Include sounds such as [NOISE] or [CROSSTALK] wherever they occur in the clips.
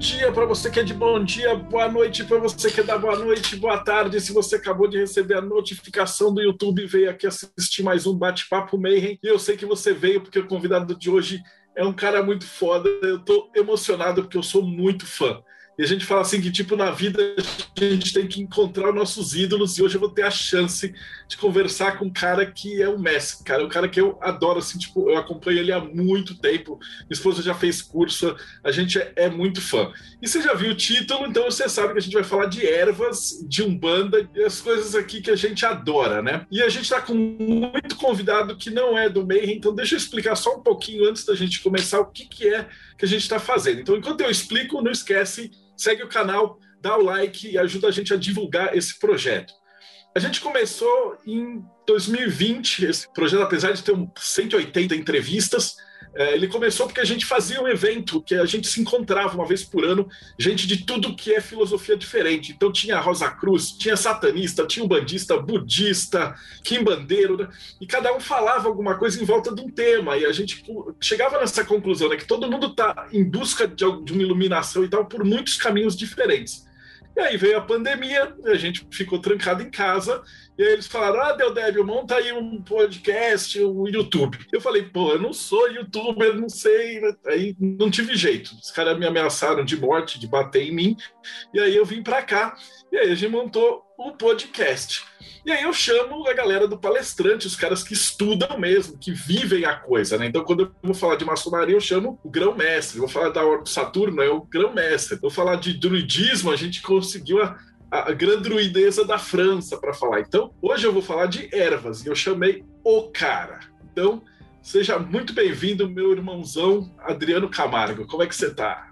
dia para você que é de bom dia, boa noite para você que é da boa noite, boa tarde. Se você acabou de receber a notificação do YouTube, veio aqui assistir mais um bate-papo Mayhem. E eu sei que você veio porque o convidado de hoje é um cara muito foda. Eu tô emocionado porque eu sou muito fã. E a gente fala assim que, tipo, na vida a gente tem que encontrar nossos ídolos e hoje eu vou ter a chance de conversar com um cara que é o Messi, cara. Um cara que eu adoro, assim, tipo, eu acompanho ele há muito tempo. Minha esposa já fez curso, a gente é, é muito fã. E você já viu o título, então você sabe que a gente vai falar de ervas, de umbanda e as coisas aqui que a gente adora, né? E a gente tá com muito convidado que não é do Mayhem, então deixa eu explicar só um pouquinho antes da gente começar o que, que é que a gente está fazendo. Então, enquanto eu explico, não esquece segue o canal, dá o like e ajuda a gente a divulgar esse projeto. A gente começou em 2020, esse projeto, apesar de ter 180 entrevistas, ele começou porque a gente fazia um evento que a gente se encontrava uma vez por ano, gente de tudo que é filosofia diferente. Então tinha Rosa Cruz, tinha satanista, tinha um bandista, budista, quimbandeiro, né? e cada um falava alguma coisa em volta de um tema. E a gente chegava nessa conclusão, né, que todo mundo está em busca de uma iluminação e tal por muitos caminhos diferentes. E aí veio a pandemia, a gente ficou trancado em casa, e aí eles falaram: Ah, Deldébio, monta aí um podcast, um YouTube. Eu falei: Pô, eu não sou youtuber, não sei. Aí não tive jeito. Os caras me ameaçaram de morte, de bater em mim, e aí eu vim para cá, e aí a gente montou o podcast. E aí eu chamo a galera do palestrante, os caras que estudam mesmo, que vivem a coisa, né? Então, quando eu vou falar de maçonaria, eu chamo o grão-mestre. Vou falar da Saturno, é o grão-mestre. Vou falar de druidismo, a gente conseguiu a, a, grande druideza da França para falar. Então, hoje eu vou falar de ervas, e eu chamei o cara. Então, seja muito bem-vindo, meu irmãozão Adriano Camargo. Como é que você tá?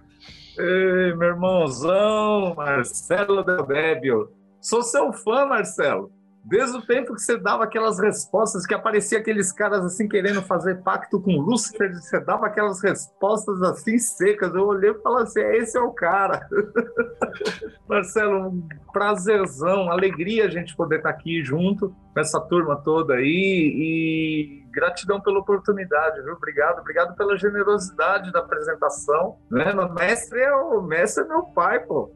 Ei, meu irmãozão, Marcelo Del Bébio. Sou seu fã, Marcelo. Desde o tempo que você dava aquelas respostas, que aparecia aqueles caras assim querendo fazer pacto com Lúcifer, você dava aquelas respostas assim secas. Eu olhei e falei assim: esse é o cara. [LAUGHS] Marcelo, um prazerzão, alegria a gente poder estar aqui junto com essa turma toda aí e gratidão pela oportunidade, viu? Obrigado, obrigado pela generosidade da apresentação. Né? O mestre é o mestre é meu pai, pô.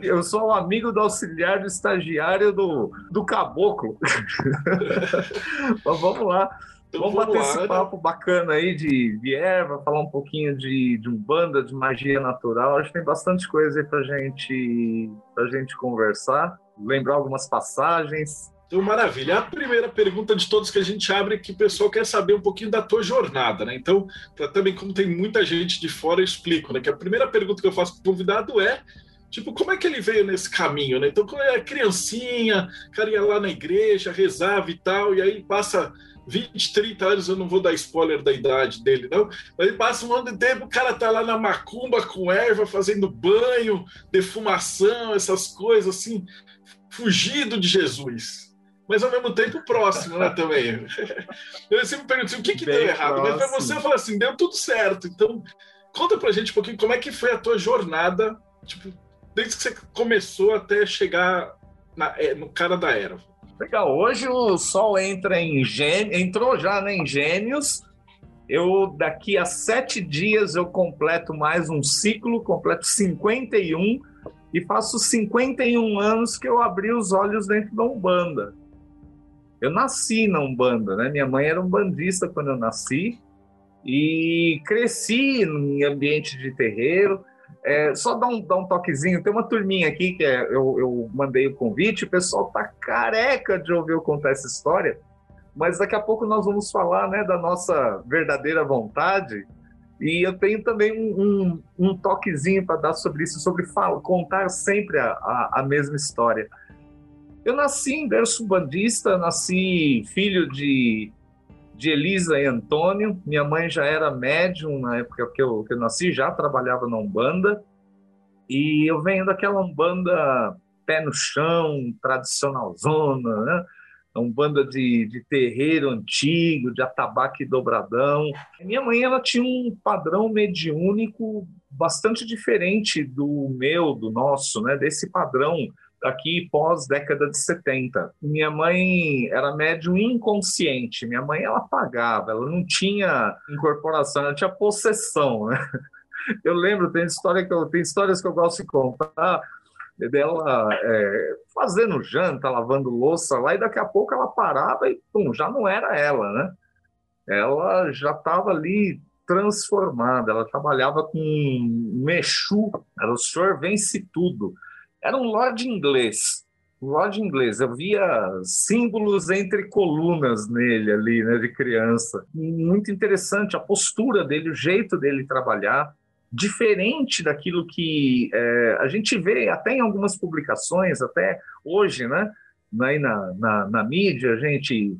Eu sou um amigo do auxiliar do estagiário do, do caboclo. Mas vamos lá. Então, vamos, vamos, bater lá, esse né? papo bacana aí de, de erva, falar um pouquinho de, de umbanda, de magia natural. Acho que tem bastante coisa aí pra gente, pra gente conversar, lembrar algumas passagens. Então, maravilha. A primeira pergunta de todos que a gente abre é que o pessoal quer saber um pouquinho da tua jornada, né? Então, também, como tem muita gente de fora, eu explico, né? Que a primeira pergunta que eu faço para o convidado é Tipo, como é que ele veio nesse caminho, né? Então, quando era criancinha, o cara ia lá na igreja, rezava e tal, e aí passa 20, 30 anos, eu não vou dar spoiler da idade dele, não, ele passa um monte de tempo, o cara tá lá na macumba com erva, fazendo banho, defumação, essas coisas, assim, fugido de Jesus. Mas ao mesmo tempo próximo, né, também. Eu sempre pergunto assim, o que que Bem deu errado? Próximo. Mas pra você, eu falo assim, deu tudo certo. Então, conta pra gente um pouquinho como é que foi a tua jornada, tipo, desde que você começou até chegar na, no cara da erva. Legal, hoje o Sol entra em gêmeos, entrou já né, em gêmeos. Eu daqui a sete dias eu completo mais um ciclo, completo 51 e faço 51 anos que eu abri os olhos dentro da Umbanda. Eu nasci na Umbanda, né? Minha mãe era um bandista quando eu nasci e cresci em ambiente de terreiro. É, só dar um, dar um toquezinho, tem uma turminha aqui que é, eu, eu mandei o convite, o pessoal tá careca de ouvir eu contar essa história, mas daqui a pouco nós vamos falar né, da nossa verdadeira vontade, e eu tenho também um, um, um toquezinho para dar sobre isso, sobre fala, contar sempre a, a, a, mesma história. Eu nasci em berço bandista, nasci filho de de Elisa e Antônio. Minha mãe já era médium na época que eu, que eu nasci, já trabalhava na Umbanda. E eu venho daquela Umbanda pé no chão, tradicional zona, né? É um banda de, de terreiro antigo, de atabaque dobradão. Minha mãe ela tinha um padrão mediúnico bastante diferente do meu, do nosso, né? Desse padrão aqui pós década de 70. Minha mãe era médium inconsciente. Minha mãe ela pagava, ela não tinha incorporação, ela tinha possessão, né? Eu lembro, tem história que eu, tem histórias que eu gosto de contar dela é, fazendo janta, lavando louça lá, e daqui a pouco ela parava e pum, já não era ela, né? Ela já estava ali transformada, ela trabalhava com Mexu, era o senhor vence tudo. Era um lord inglês, um lord inglês. Eu via símbolos entre colunas nele ali, né, de criança. Muito interessante a postura dele, o jeito dele trabalhar diferente daquilo que é, a gente vê até em algumas publicações, até hoje, né? Na, na, na mídia, a gente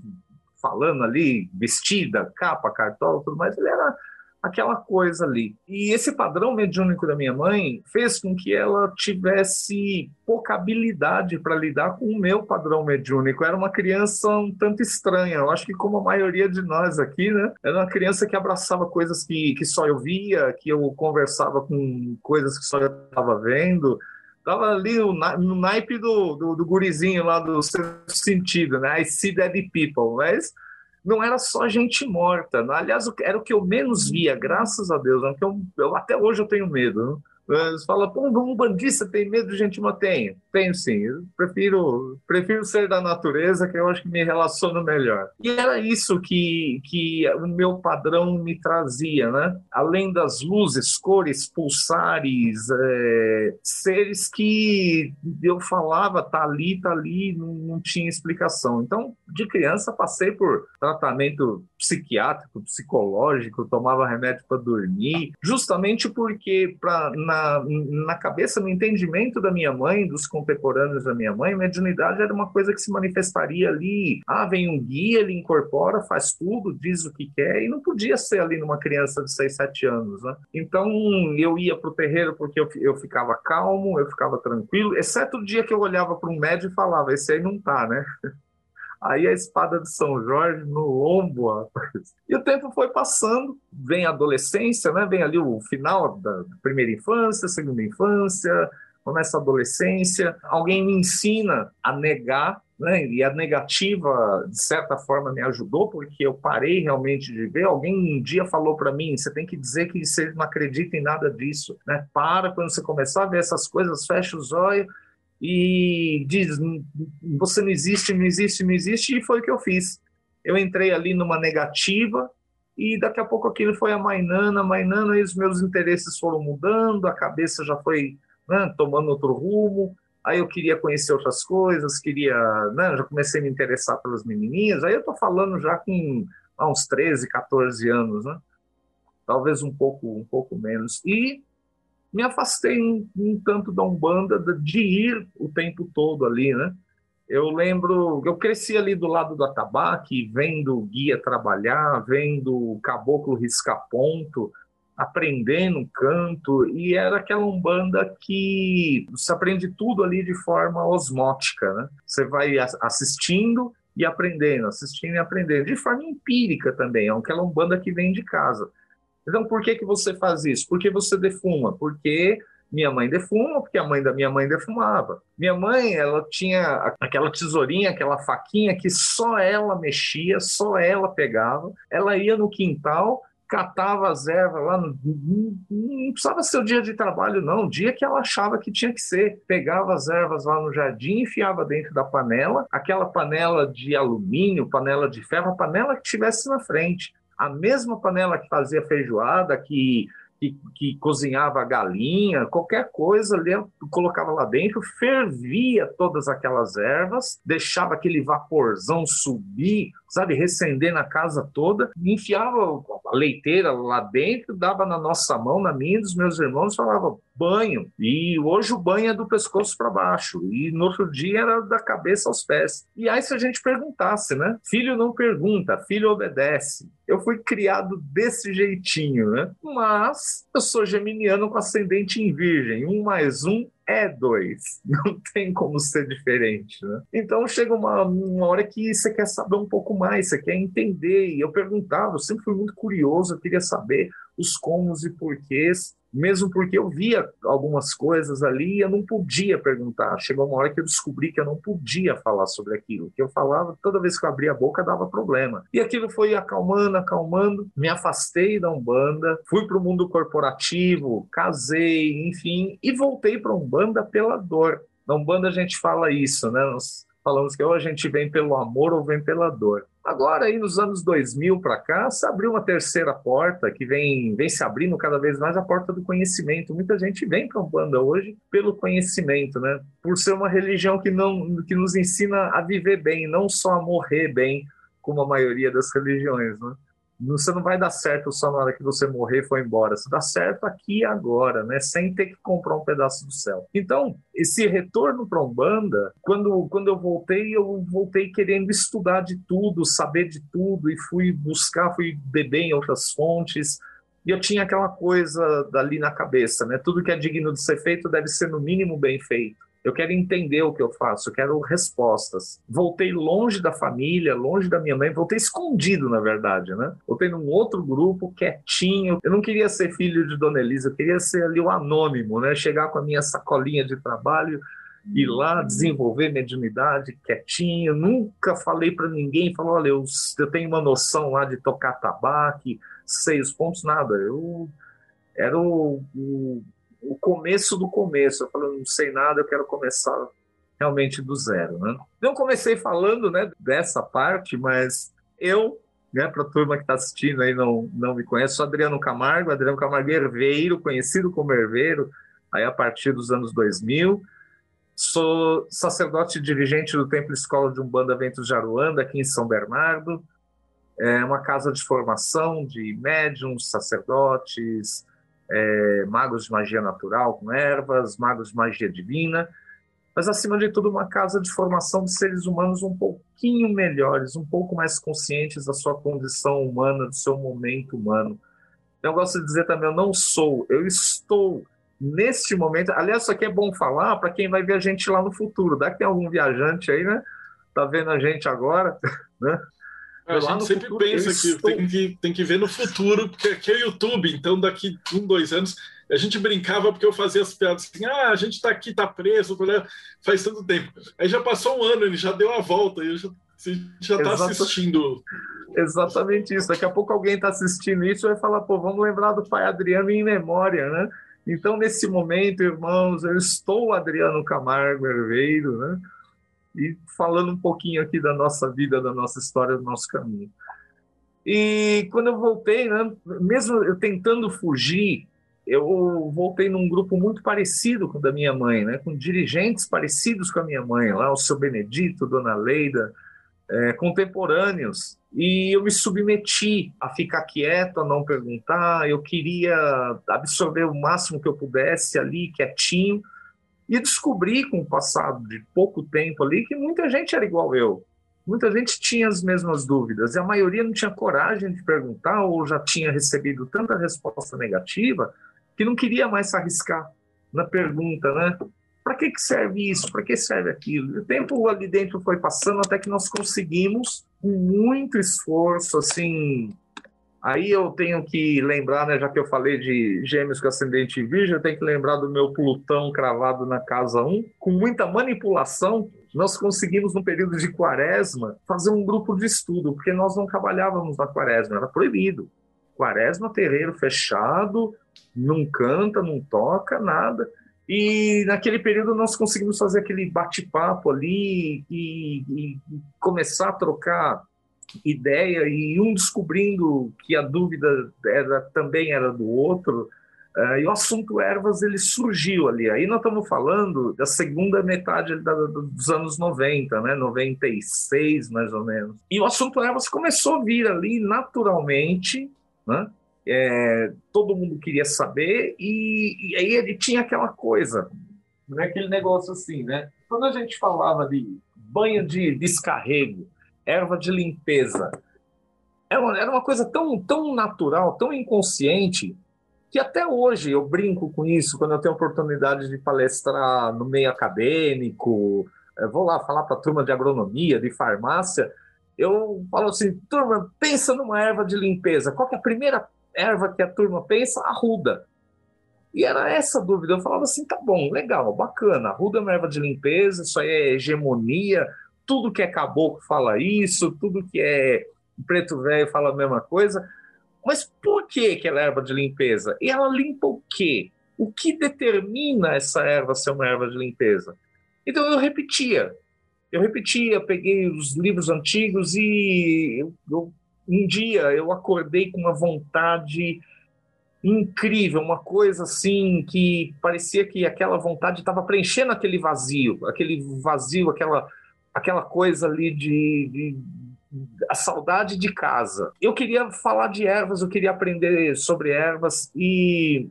falando ali, vestida, capa, cartola, tudo mais, ele era aquela coisa ali. E esse padrão mediúnico da minha mãe fez com que ela tivesse pouca habilidade para lidar com o meu padrão mediúnico. Era uma criança um tanto estranha. Eu acho que como a maioria de nós aqui, né? Era uma criança que abraçava coisas que, que só eu via, que eu conversava com coisas que só eu estava vendo. Tava ali no, no naipe do, do, do, gurizinho lá do sentido, né? I see dead people, mas não era só gente morta. Aliás, era o que eu menos via, graças a Deus. Né? Eu, eu, até hoje eu tenho medo. Você fala, pô, um bandista tem medo de gente morta? Tenho, tenho sim. Eu prefiro, prefiro ser da natureza, que eu acho que me relaciono melhor. E era isso que, que o meu padrão me trazia, né? Além das luzes, cores, pulsares, é, seres que eu falava, tá ali, tá ali, não, não tinha explicação. Então, de criança, passei por tratamento psiquiátrico, psicológico, tomava remédio para dormir, justamente porque pra, na, na cabeça, no entendimento da minha mãe, dos contemporâneos da minha mãe, mediunidade era uma coisa que se manifestaria ali. Ah, vem um guia, ele incorpora, faz tudo, diz o que quer, e não podia ser ali numa criança de 6, 7 anos. Né? Então eu ia para o terreiro porque eu, eu ficava calmo, eu ficava tranquilo, exceto o dia que eu olhava para um médico e falava: esse aí não tá, né? Aí a espada de São Jorge no lombo, rapaz. E o tempo foi passando, vem a adolescência, né? Vem ali o final da primeira infância, segunda infância, começa a adolescência. Alguém me ensina a negar, né? E a negativa, de certa forma, me ajudou, porque eu parei realmente de ver. Alguém um dia falou para mim: você tem que dizer que você não acredita em nada disso, né? Para quando você começar a ver essas coisas, fecha os olhos e diz: você não existe, não existe, não existe, e foi o que eu fiz. Eu entrei ali numa negativa e daqui a pouco aquilo foi amainando, amainando, e os meus interesses foram mudando, a cabeça já foi né, tomando outro rumo. Aí eu queria conhecer outras coisas, queria, né, já comecei a me interessar pelas menininhas. Aí eu tô falando já com há uns 13, 14 anos, né? Talvez um pouco, um pouco menos. E me afastei um, um tanto da Umbanda de ir o tempo todo ali, né? Eu lembro, eu cresci ali do lado do atabaque, vendo o guia trabalhar, vendo o caboclo riscar ponto, aprendendo canto, e era aquela umbanda que você aprende tudo ali de forma osmótica, né? Você vai assistindo e aprendendo, assistindo e aprendendo, de forma empírica também, é aquela umbanda que vem de casa. Então, por que, que você faz isso? Porque você defuma? Porque minha mãe defuma, porque a mãe da minha mãe defumava. Minha mãe, ela tinha aquela tesourinha, aquela faquinha que só ela mexia, só ela pegava. Ela ia no quintal, catava as ervas lá, no, não precisava ser o dia de trabalho, não, o dia que ela achava que tinha que ser. Pegava as ervas lá no jardim, enfiava dentro da panela, aquela panela de alumínio, panela de ferro, a panela que tivesse na frente a mesma panela que fazia feijoada, que, que, que cozinhava galinha, qualquer coisa, ali, colocava lá dentro, fervia todas aquelas ervas, deixava aquele vaporzão subir, sabe, recender na casa toda, enfiava a leiteira lá dentro, dava na nossa mão, na minha dos meus irmãos, falava banho. E hoje o banho é do pescoço para baixo, e no outro dia era da cabeça aos pés. E aí, se a gente perguntasse, né? Filho não pergunta, filho obedece. Eu fui criado desse jeitinho, né? Mas eu sou geminiano com ascendente em virgem. Um mais um é dois, [LAUGHS] não tem como ser diferente, né? Então chega uma, uma hora que você quer saber um pouco mais, você quer entender, e eu perguntava, eu sempre fui muito curioso, eu queria saber os comos e porquês, mesmo porque eu via algumas coisas ali e eu não podia perguntar. Chegou uma hora que eu descobri que eu não podia falar sobre aquilo, que eu falava, toda vez que eu abria a boca dava problema. E aquilo foi acalmando, acalmando, me afastei da Umbanda, fui para o mundo corporativo, casei, enfim, e voltei para a Umbanda pela dor. Na Umbanda a gente fala isso, né? Nós falamos que ou a gente vem pelo amor ou vem pela dor. Agora, aí nos anos 2000 para cá, se abriu uma terceira porta que vem, vem se abrindo cada vez mais a porta do conhecimento. Muita gente vem para a Umbanda hoje pelo conhecimento, né? Por ser uma religião que, não, que nos ensina a viver bem, não só a morrer bem, como a maioria das [LAUGHS] religiões, né? Você não vai dar certo só na hora que você morrer e for embora. Você dá certo aqui e agora, né? Sem ter que comprar um pedaço do céu. Então, esse retorno para Umbanda, quando, quando eu voltei, eu voltei querendo estudar de tudo, saber de tudo, e fui buscar, fui beber em outras fontes. E eu tinha aquela coisa dali na cabeça, né? Tudo que é digno de ser feito deve ser, no mínimo, bem feito. Eu quero entender o que eu faço, eu quero respostas. Voltei longe da família, longe da minha mãe, voltei escondido, na verdade, né? Voltei num outro grupo, quietinho. Eu não queria ser filho de Dona Elisa, eu queria ser ali o anônimo, né? Chegar com a minha sacolinha de trabalho, ir lá desenvolver mediunidade quietinho. Nunca falei para ninguém, falou, olha, eu, eu tenho uma noção lá de tocar tabaco, sei os pontos, nada. Eu era o, o o começo do começo. Eu falei, não sei nada, eu quero começar realmente do zero. Né? Não comecei falando né, dessa parte, mas eu, né, para a turma que está assistindo aí não, não me conhece, sou Adriano Camargo, Adriano Camargo Herveiro, conhecido como Herveiro, aí a partir dos anos 2000. Sou sacerdote dirigente do Templo Escola de Umbanda Ventos de Aruanda, aqui em São Bernardo. É uma casa de formação de médiums, sacerdotes, é, magos de magia natural com ervas, magos de magia divina, mas acima de tudo uma casa de formação de seres humanos um pouquinho melhores, um pouco mais conscientes da sua condição humana, do seu momento humano. Eu gosto de dizer também, eu não sou, eu estou neste momento. Aliás, isso aqui é bom falar para quem vai ver a gente lá no futuro. Daqui tem algum viajante aí, né? Tá vendo a gente agora, [LAUGHS] né? A gente sempre futuro, pensa que estou... tem, que tem que ver no futuro, porque aqui é YouTube, então daqui um, dois anos. A gente brincava porque eu fazia as piadas assim: ah, a gente está aqui, está preso, faz tanto tempo. Aí já passou um ano, ele já deu a volta, e já, a gente já está assistindo. Exatamente isso. Daqui a pouco alguém está assistindo isso e vai falar: pô, vamos lembrar do pai Adriano em memória, né? Então, nesse momento, irmãos, eu estou Adriano Camargo Herveiro, né? E falando um pouquinho aqui da nossa vida, da nossa história, do nosso caminho. E quando eu voltei, né, mesmo eu tentando fugir, eu voltei num grupo muito parecido com o da minha mãe, né, com dirigentes parecidos com a minha mãe, lá o seu Benedito, Dona Leida, é, contemporâneos. E eu me submeti a ficar quieto, a não perguntar. Eu queria absorver o máximo que eu pudesse ali, quietinho e descobri com o passado de pouco tempo ali que muita gente era igual eu. Muita gente tinha as mesmas dúvidas e a maioria não tinha coragem de perguntar ou já tinha recebido tanta resposta negativa que não queria mais se arriscar na pergunta, né? Para que, que serve isso? Para que serve aquilo? E o tempo ali dentro foi passando até que nós conseguimos, com muito esforço, assim, Aí eu tenho que lembrar, né, já que eu falei de gêmeos com ascendente virgem, eu tenho que lembrar do meu Plutão cravado na casa 1. Com muita manipulação, nós conseguimos, no período de quaresma, fazer um grupo de estudo, porque nós não trabalhávamos na quaresma, era proibido. Quaresma, terreiro fechado, não canta, não toca, nada. E naquele período nós conseguimos fazer aquele bate-papo ali e, e, e começar a trocar ideia e um descobrindo que a dúvida era, também era do outro. Uh, e o assunto ervas ele surgiu ali. Aí nós estamos falando da segunda metade da, dos anos 90, né? 96 mais ou menos. E o assunto ervas começou a vir ali naturalmente, né? É, todo mundo queria saber e, e, aí ele tinha aquela coisa, né? aquele negócio assim, né? Quando a gente falava de banho de descarrego, erva de limpeza. Era uma, era uma coisa tão, tão natural, tão inconsciente, que até hoje eu brinco com isso quando eu tenho oportunidade de palestrar no meio acadêmico, vou lá falar para a turma de agronomia, de farmácia, eu falo assim, turma, pensa numa erva de limpeza. Qual é a primeira erva que a turma pensa? Arruda. E era essa dúvida. Eu falava assim, tá bom, legal, bacana. Arruda é uma erva de limpeza, isso aí é hegemonia, tudo que é caboclo fala isso, tudo que é preto velho fala a mesma coisa. Mas por que, que ela é erva de limpeza? E ela limpa o quê? O que determina essa erva ser uma erva de limpeza? Então eu repetia, eu repetia, peguei os livros antigos e eu, eu, um dia eu acordei com uma vontade incrível, uma coisa assim que parecia que aquela vontade estava preenchendo aquele vazio, aquele vazio, aquela, aquela coisa ali de, de a saudade de casa. Eu queria falar de ervas, eu queria aprender sobre ervas e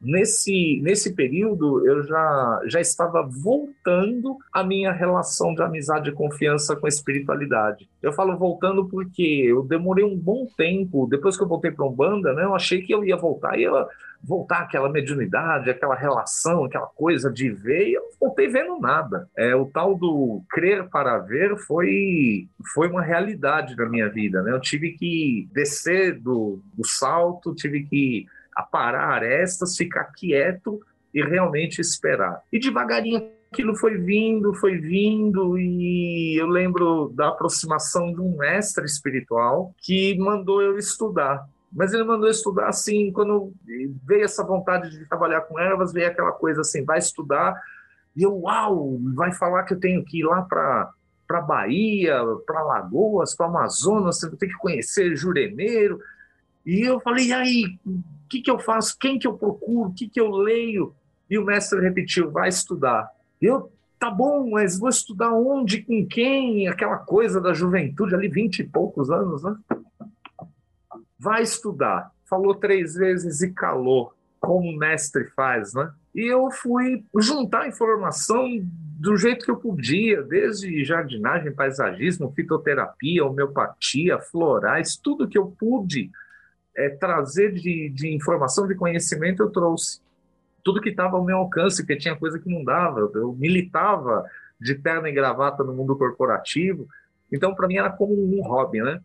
nesse, nesse período eu já, já estava voltando a minha relação de amizade e confiança com a espiritualidade. Eu falo voltando porque eu demorei um bom tempo, depois que eu voltei para Umbanda, né, eu achei que eu ia voltar, ia voltar aquela mediunidade, aquela relação, aquela coisa de ver, e eu não voltei vendo nada. É, o tal do crer para ver foi, foi uma realidade na minha vida. Né? Eu tive que descer do, do salto, tive que aparar arestas, ficar quieto e realmente esperar. E devagarinho aquilo foi vindo, foi vindo, e eu lembro da aproximação de um mestre espiritual que mandou eu estudar. Mas ele mandou estudar assim, quando veio essa vontade de trabalhar com ervas, veio aquela coisa assim, vai estudar, e eu, uau, vai falar que eu tenho que ir lá para para Bahia, para Lagoas, para Amazonas, você tem que conhecer Juremeiro. E eu falei, e aí, o que, que eu faço? Quem que eu procuro? O que, que eu leio? E o mestre repetiu, vai estudar. Eu, tá bom, mas vou estudar onde, com quem? Aquela coisa da juventude ali, vinte e poucos anos, né? Vai estudar. Falou três vezes e calou, como o mestre faz, né? E eu fui juntar informação do jeito que eu podia, desde jardinagem, paisagismo, fitoterapia, homeopatia, florais, tudo que eu pude é, trazer de, de informação, de conhecimento, eu trouxe. Tudo que estava ao meu alcance, porque tinha coisa que não dava. Eu militava de terno e gravata no mundo corporativo, então para mim era como um hobby, né?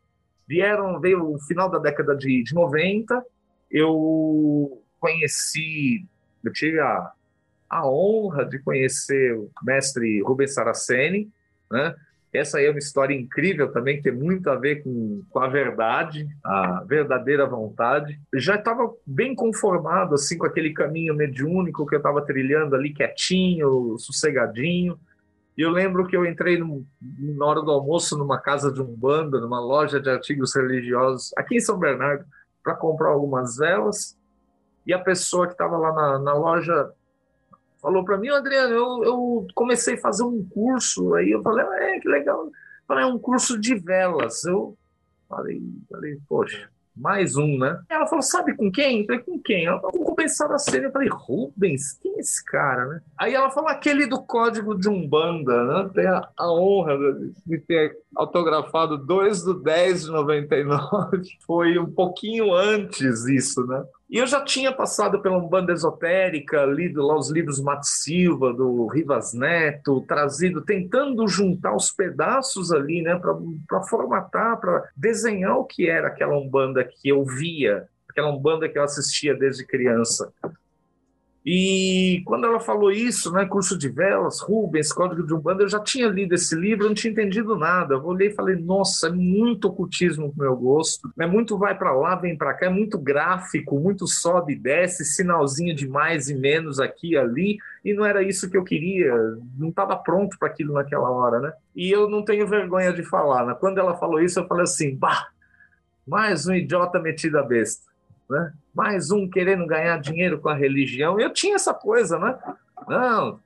Vieram, veio o final da década de, de 90, eu conheci, eu tive a, a honra de conhecer o mestre Rubens Saraceni, né? Essa aí é uma história incrível também, que tem muito a ver com, com a verdade, a verdadeira vontade. Já estava bem conformado assim com aquele caminho mediúnico que eu estava trilhando ali quietinho, sossegadinho. E eu lembro que eu entrei no, na hora do almoço numa casa de umbanda, numa loja de artigos religiosos aqui em São Bernardo, para comprar algumas velas. E a pessoa que estava lá na, na, loja falou para mim, Adriano, eu, eu, comecei a fazer um curso. Aí eu falei, é, que legal. Falei, é um curso de velas. Eu falei, falei poxa, mais um, né? Ela falou, sabe com quem? Eu falei, com quem? Ela falou, com o Rubens Saraceni. Eu falei, Rubens? Quem é esse cara, né? Aí ela falou, aquele do código de Umbanda, né? Tem a, a honra de ter autografado 2 do 10 de 99. [LAUGHS] Foi um pouquinho antes isso, né? E eu já tinha passado pela Umbanda Esotérica, lido lá os livros Mato Silva, do Rivas Neto, trazido, tentando juntar os pedaços ali, né, para formatar, para desenhar o que era aquela Umbanda que eu via, aquela Umbanda que eu assistia desde criança. E quando ela falou isso, né, curso de velas, Rubens, Código de Umbanda, eu já tinha lido esse livro, não tinha entendido nada. Eu olhei e falei, nossa, é muito ocultismo pro meu gosto. É muito vai para lá, vem para cá, é muito gráfico, muito sobe e desce, sinalzinho de mais e menos aqui e ali. E não era isso que eu queria, não estava pronto para aquilo naquela hora, né? E eu não tenho vergonha de falar, né? Quando ela falou isso, eu falei assim, bah, mais um idiota metido a besta né? Mais um querendo ganhar dinheiro com a religião. Eu tinha essa coisa, né? Não,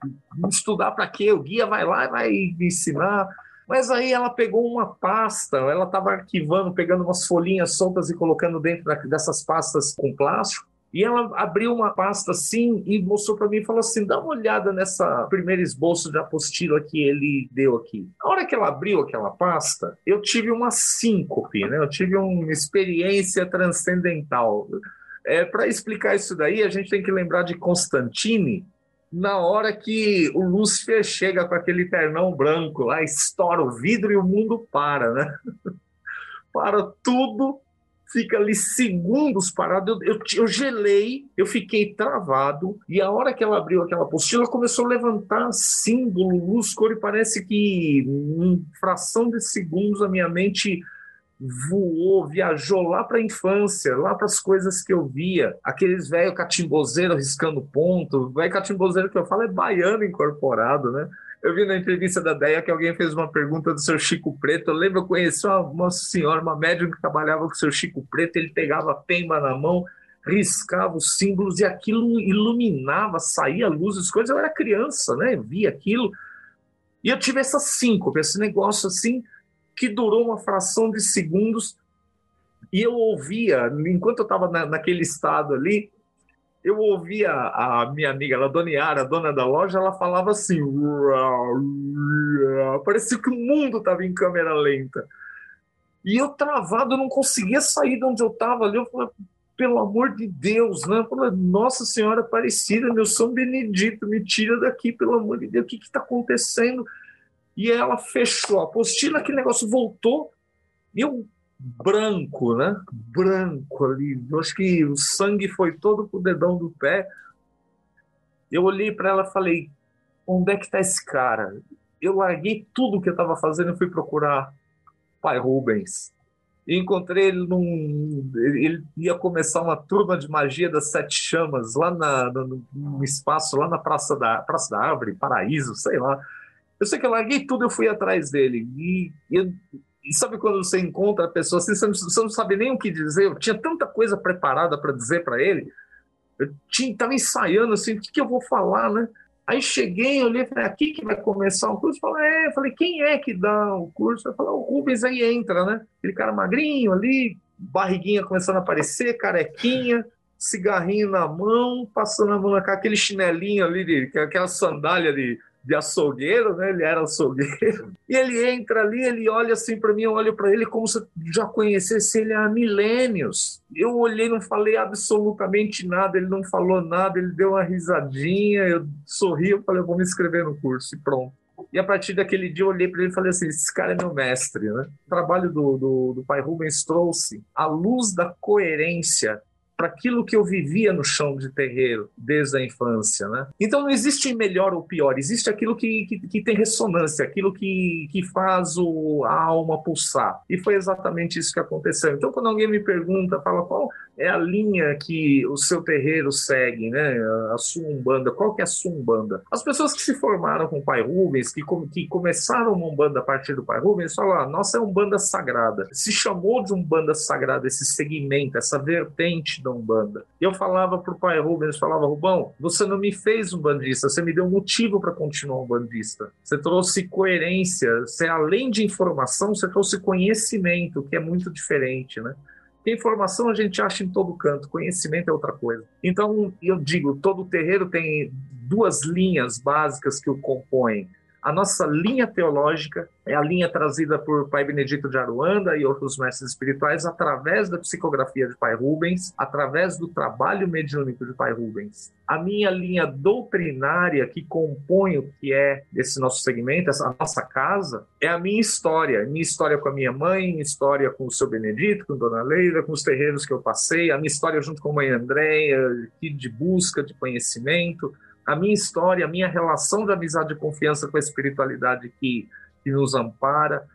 estudar para quê? O guia vai lá e vai ensinar. Mas aí ela pegou uma pasta, ela estava arquivando, pegando umas folhinhas soltas e colocando dentro dessas pastas com plástico. E ela abriu uma pasta assim e mostrou para mim e falou assim: dá uma olhada nessa primeiro esboço de apostila que ele deu aqui. Na hora que ela abriu aquela pasta, eu tive uma síncope, né? Eu tive uma experiência transcendental. é, para explicar isso daí, a gente tem que lembrar de Constantine, na hora que o Lúcifer chega com aquele ternão branco lá, estoura o vidro e o mundo para, né? [LAUGHS] para tudo, fica ali segundos parado. Eu, eu, eu, gelei, eu fiquei travado, e a hora que ela abriu aquela apostila, começou a levantar símbolo, luz, cor, e parece que em fração de segundos a minha mente voou, viajou lá para a infância, lá para as coisas que eu via, aqueles velho catimbozeiro riscando ponto, velho catimbozeiro que eu falo é baiano incorporado, né? Eu vi na entrevista da Deia que alguém fez uma pergunta do seu Chico Preto. Eu lembro, eu conheci uma, uma senhora, uma médium que trabalhava com o seu Chico Preto. Ele pegava a pemba na mão, riscava os símbolos e aquilo iluminava, saía luz, as coisas. Eu era criança, né? Eu via aquilo. E eu tive essa síncope, esse negócio assim que durou uma fração de segundos. E eu ouvia, enquanto eu estava na, naquele estado ali, eu ouvia a minha amiga, a dona Yara, a dona da loja, ela falava assim, parecia que o mundo estava em câmera lenta. E eu travado, não conseguia sair de onde eu estava ali. Eu falei, pelo amor de Deus, né? Eu falei, Nossa Senhora Aparecida, meu São Benedito, me tira daqui, pelo amor de Deus, o que está acontecendo? e ela fechou a apostila, aquele negócio voltou, eu branco, né? Branco ali. Eu acho que o sangue foi todo pro dedão do pé. Eu olhei para ela e falei: onde é que está esse cara? Eu larguei tudo que eu estava fazendo e fui procurar pai Rubens. E encontrei ele num. Ele ia começar uma turma de magia das Sete Chamas lá na, no, no espaço, lá na Praça da, Praça da Árvore, Paraíso, sei lá. Eu sei que eu larguei tudo, eu fui atrás dele. E, e, e sabe quando você encontra a pessoa assim, você não, você não, sabe nem o que dizer? Eu tinha tanta coisa preparada para dizer para ele. Eu estava ensaiando assim, o que, que, eu vou falar, né? Aí cheguei, olhei falei, aqui que vai começar o curso? Falei, é, falei, quem é que dá o curso? Eu falei, o Rubens aí entra, né? Aquele cara magrinho ali, barriguinha começando a aparecer, carequinha, cigarrinho na mão, passando a mão na cara, aquele chinelinho ali, aquela sandália de, de açougueiro, né? Ele era açougueiro. E ele entra ali, ele olha assim para mim, eu olho para ele como se eu já conhecesse ele há milênios. Eu olhei, não falei absolutamente nada, ele não falou nada, ele deu uma risadinha, eu sorri, eu falei, eu vou me inscrever no curso e pronto. E a partir daquele dia eu olhei para ele e falei assim: esse cara é meu mestre. Né? O trabalho do, do, do pai Rubens trouxe a luz da coerência para aquilo que eu vivia no chão de terreiro desde a infância. Né? Então não existe melhor ou pior, existe aquilo que, que, que tem ressonância, aquilo que, que faz o, a alma pulsar. E foi exatamente isso que aconteceu. Então, quando alguém me pergunta, fala qual é a linha que o seu terreiro segue, né? A sua Umbanda. Qual que é a sua Umbanda? As pessoas que se formaram com o Pai Rubens, que, que começaram uma Umbanda a partir do Pai Rubens, falam, ah, nossa, é Umbanda sagrada. Se chamou de Umbanda sagrada esse segmento, essa vertente da Umbanda. E eu falava para o Pai Rubens, falava, Rubão, você não me fez um bandista, você me deu motivo para continuar um bandista. Você trouxe coerência, você além de informação, você trouxe conhecimento, que é muito diferente, né? Informação a gente acha em todo canto, conhecimento é outra coisa. Então, eu digo, todo terreiro tem duas linhas básicas que o compõem. A nossa linha teológica é a linha trazida por Pai Benedito de Aruanda e outros mestres espirituais através da psicografia de Pai Rubens, através do trabalho mediúnico de Pai Rubens. A minha linha doutrinária que compõe o que é esse nosso segmento, essa nossa casa, é a minha história. Minha história com a minha mãe, minha história com o seu Benedito, com Dona Leila, com os terreiros que eu passei, a minha história junto com a mãe Andréia, de busca de conhecimento, a minha história, a minha relação de amizade e confiança com a espiritualidade que, que nos ampara,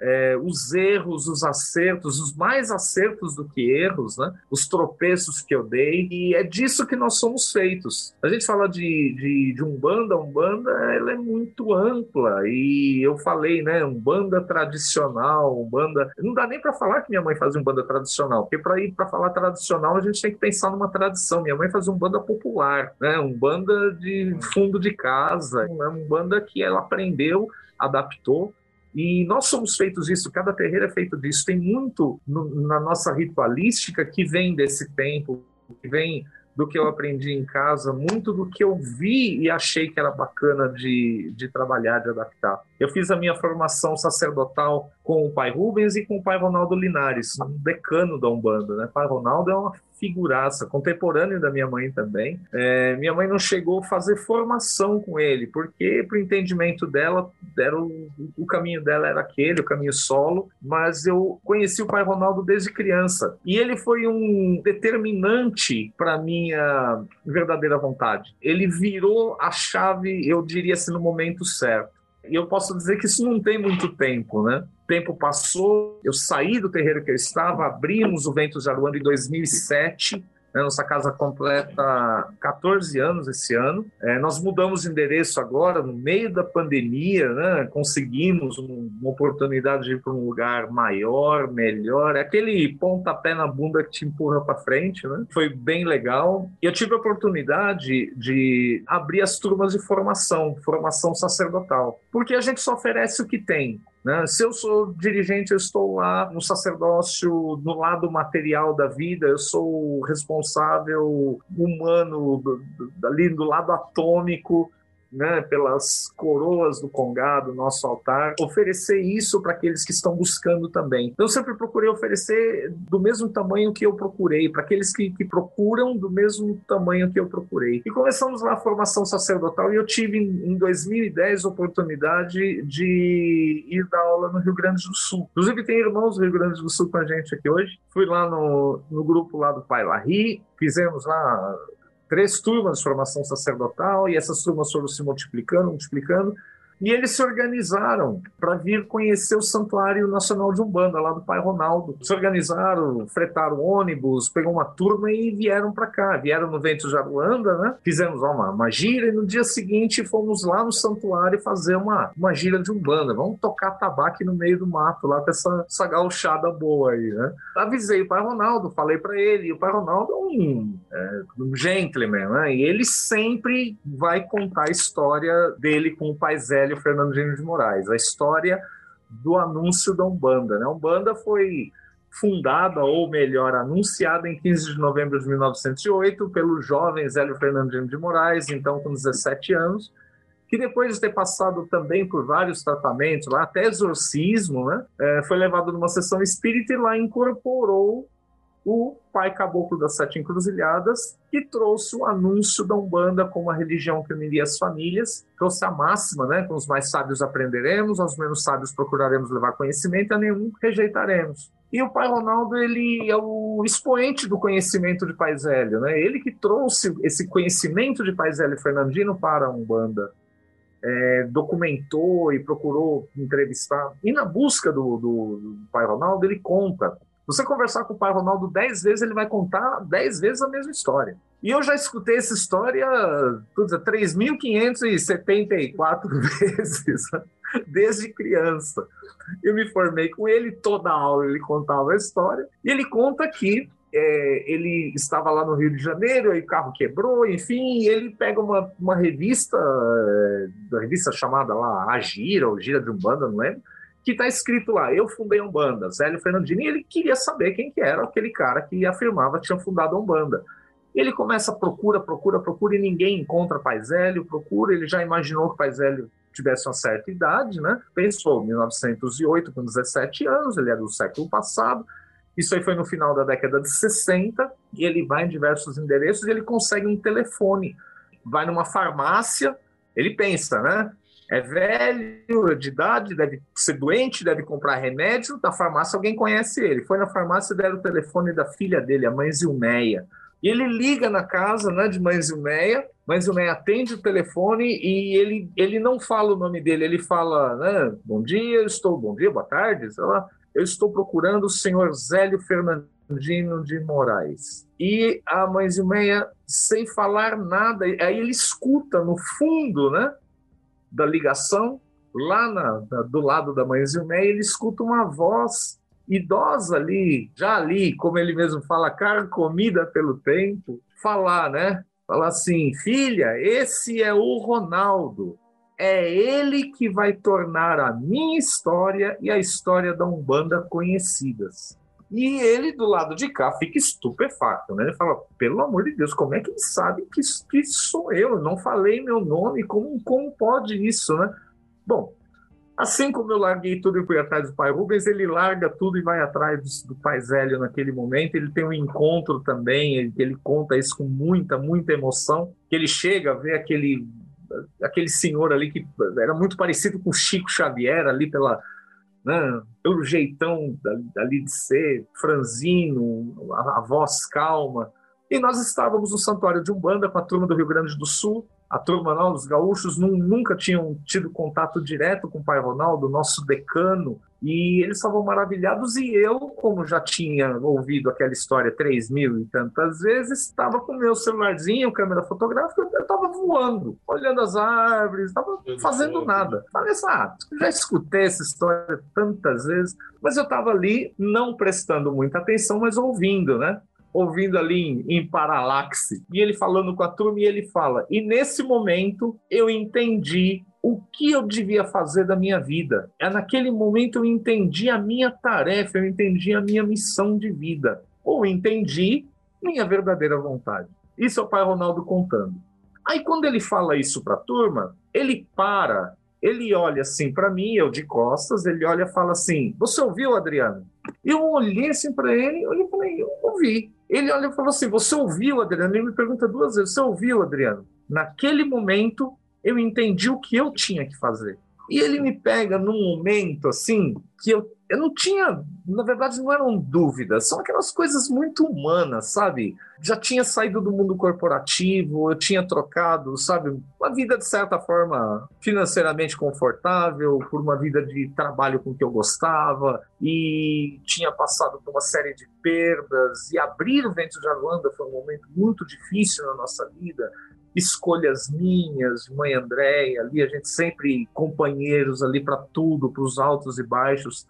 é, os erros, os acertos, os mais acertos do que erros, né? os tropeços que eu dei, e é disso que nós somos feitos. A gente fala de, de, de Umbanda, Umbanda ela é muito ampla, e eu falei, né, Umbanda tradicional, Umbanda... Não dá nem para falar que minha mãe fazia Umbanda tradicional, porque para ir para falar tradicional a gente tem que pensar numa tradição. Minha mãe fazia Umbanda popular, né? Umbanda de fundo de casa, né? Umbanda que ela aprendeu, adaptou, e nós somos feitos disso, cada terreiro é feito disso. Tem muito no, na nossa ritualística que vem desse tempo, que vem do que eu aprendi em casa, muito do que eu vi e achei que era bacana de, de trabalhar, de adaptar. Eu fiz a minha formação sacerdotal com o pai Rubens e com o pai Ronaldo Linares, um decano da Umbanda. Né? O pai Ronaldo é uma figuraça, contemporâneo da minha mãe também. É, minha mãe não chegou a fazer formação com ele, porque para o entendimento dela, era o, o, caminho dela era aquele, o caminho solo, mas eu conheci o pai Ronaldo desde criança. E ele foi um determinante para minha verdadeira vontade. Ele virou a chave, eu diria assim, no momento certo. E eu posso dizer que isso não tem muito tempo, né? O tempo passou, eu saí do terreiro que eu estava, abrimos o Ventos de em 2007, né? Nossa casa completa 14 anos esse ano. É, nós mudamos de endereço agora, no meio da pandemia, né? conseguimos uma oportunidade de ir para um lugar maior, melhor. É aquele pontapé na bunda que te empurra para frente. Né? Foi bem legal. E eu tive a oportunidade de abrir as turmas de formação, formação sacerdotal, porque a gente só oferece o que tem. Né? Se eu sou dirigente, eu estou lá no sacerdócio, no lado material da vida, eu sou responsável humano, ali do lado atômico né, pelas coroas do congado, nosso altar, oferecer isso para aqueles que estão buscando também. Eu sempre procurei oferecer do mesmo tamanho que eu procurei, para aqueles que, que, procuram do mesmo tamanho que eu procurei. E começamos lá a formação sacerdotal e eu tive em 2010 a oportunidade de ir dar aula no Rio Grande do Sul. Inclusive tem irmãos do Rio Grande do Sul com a gente aqui hoje. Fui lá no, no grupo lá do Pai Larry, fizemos lá três turmas de formação sacerdotal e essas turmas foram se multiplicando, multiplicando. E eles se organizaram para vir conhecer o Santuário Nacional de Umbanda, lá do Pai Ronaldo. Se organizaram, fretaram ônibus, pegou uma turma e vieram para cá. Vieram no Vento de Aruanda, né? Fizemos uma, uma gira e no dia seguinte fomos lá no santuário fazer uma, uma gira de Umbanda. Vamos tocar tabaco no meio do mato, lá com essa, essa gauchada boa aí, né? Avisei o Pai Ronaldo, falei para ele. E o Pai Ronaldo é um, é um gentleman, né? E ele sempre vai contar a história dele com o Pai Zé Evangelho Fernando Gênio de Moraes, a história do anúncio da Umbanda. Né? A Umbanda foi fundada, ou melhor, anunciada em 15 de novembro de 1908 pelo jovem Zélio Fernando Gênio de Moraes, então com 17 anos, que depois de ter passado também por vários tratamentos, lá até exorcismo, né, é, foi levado numa sessão espírita e lá incorporou o pai caboclo das sete encruzilhadas, que trouxe o anúncio da Umbanda como a religião que uniria as famílias, trouxe a máxima, né, com os mais sábios aprenderemos, aos menos sábios procuraremos levar conhecimento, a nenhum rejeitaremos. E o pai Ronaldo, ele é o expoente do conhecimento de Pai Zélio, né? Ele que trouxe esse conhecimento de Pai Zélio Fernandino para a Umbanda. É, documentou e procurou entrevistar. E na busca do, do, do pai Ronaldo, ele conta você conversar com o pai Ronaldo dez vezes, ele vai contar dez vezes a mesma história. E eu já escutei essa história, tudo 3.574 [LAUGHS] vezes, desde criança. Eu me formei com ele, toda aula ele contava a história, e ele conta que é, ele estava lá no Rio de Janeiro, aí o carro quebrou, enfim, e ele pega uma, uma revista, é, da revista chamada lá Agira, ou Gira de Umbanda, não lembro, que está escrito lá, eu fundei a Umbanda, Zélio Fernandini, e ele queria saber quem que era aquele cara que afirmava que tinha fundado a Umbanda. Ele começa a procura, procura, procura, e ninguém encontra Pai Zélio, procura, ele já imaginou que Pai Zélio tivesse uma certa idade, né? Pensou, 1908, com 17 anos, ele era do século passado, isso aí foi no final da década de 60, e ele vai em diversos endereços e ele consegue um telefone. Vai numa farmácia, ele pensa, né? É velho, de idade, deve ser doente, deve comprar remédio. Da farmácia, alguém conhece ele. Foi na farmácia, deram o telefone da filha dele, a mãe Zilmeia. E ele liga na casa né, de mãe Zilmeia, mãe Zilmeia atende o telefone e ele, ele não fala o nome dele, ele fala, né, bom dia, eu estou, bom dia, boa tarde, sei lá, eu estou procurando o senhor Zélio Fernandino de Moraes. E a mãe Zilmeia, sem falar nada, aí ele escuta no fundo, né, da ligação, lá na, na, do lado da mãe Zilmeia, ele escuta uma voz idosa ali, já ali, como ele mesmo fala, carcomida pelo tempo, falar, né? Falar assim, filha, esse é o Ronaldo. É ele que vai tornar a minha história e a história da Umbanda conhecidas. E ele, do lado de cá, fica estupefato, né? Ele fala, pelo amor de Deus, como é que ele sabe que, que sou eu? não falei meu nome, como, como pode isso, né? Bom, Assim como eu larguei tudo e fui atrás do pai Rubens, ele larga tudo e vai atrás do, do pai Zélio naquele momento. Ele tem um encontro também, ele, ele conta isso com muita, muita emoção. Que ele chega a ver aquele, aquele senhor ali que era muito parecido com Chico Xavier, ali pela, né, pelo jeitão ali de ser, franzino, a, a voz calma. E nós estávamos no Santuário de Umbanda com a turma do Rio Grande do Sul, a turma, não, os gaúchos nunca tinham tido contato direto com o pai Ronaldo, nosso decano, e eles estavam maravilhados. E eu, como já tinha ouvido aquela história três mil e tantas vezes, estava com meu celularzinho, câmera fotográfica, eu estava voando, olhando as árvores, estava fazendo nada. Falei assim, ah, já escutei essa história tantas vezes, mas eu estava ali não prestando muita atenção, mas ouvindo, né? ouvindo ali em, em paralaxe, e ele falando com a turma, e ele fala: E nesse momento eu entendi o que eu devia fazer da minha vida. É naquele momento eu entendi a minha tarefa, eu entendi a minha missão de vida, ou entendi minha verdadeira vontade. Isso é o pai Ronaldo contando. Aí quando ele fala isso para a turma, ele para, ele olha assim para mim, eu de costas, ele olha e fala assim: "Você ouviu, Adriano?" Eu olhei assim para ele, eu falei: "Eu ouvi". Ele olha e falou assim: Você ouviu, Adriano? Ele me pergunta duas vezes: Você ouviu, Adriano? Naquele momento, eu entendi o que eu tinha que fazer. E ele me pega num momento assim que eu eu não tinha, na verdade, não eram dúvidas, são aquelas coisas muito humanas, sabe? Já tinha saído do mundo corporativo, eu tinha trocado, sabe, uma vida de certa forma financeiramente confortável, por uma vida de trabalho com que eu gostava, e tinha passado por uma série de perdas, e abrir o Vento de Aruanda foi um momento muito difícil na nossa vida escolhas minhas, mãe Andréia, ali a gente sempre companheiros ali para tudo, para os altos e baixos.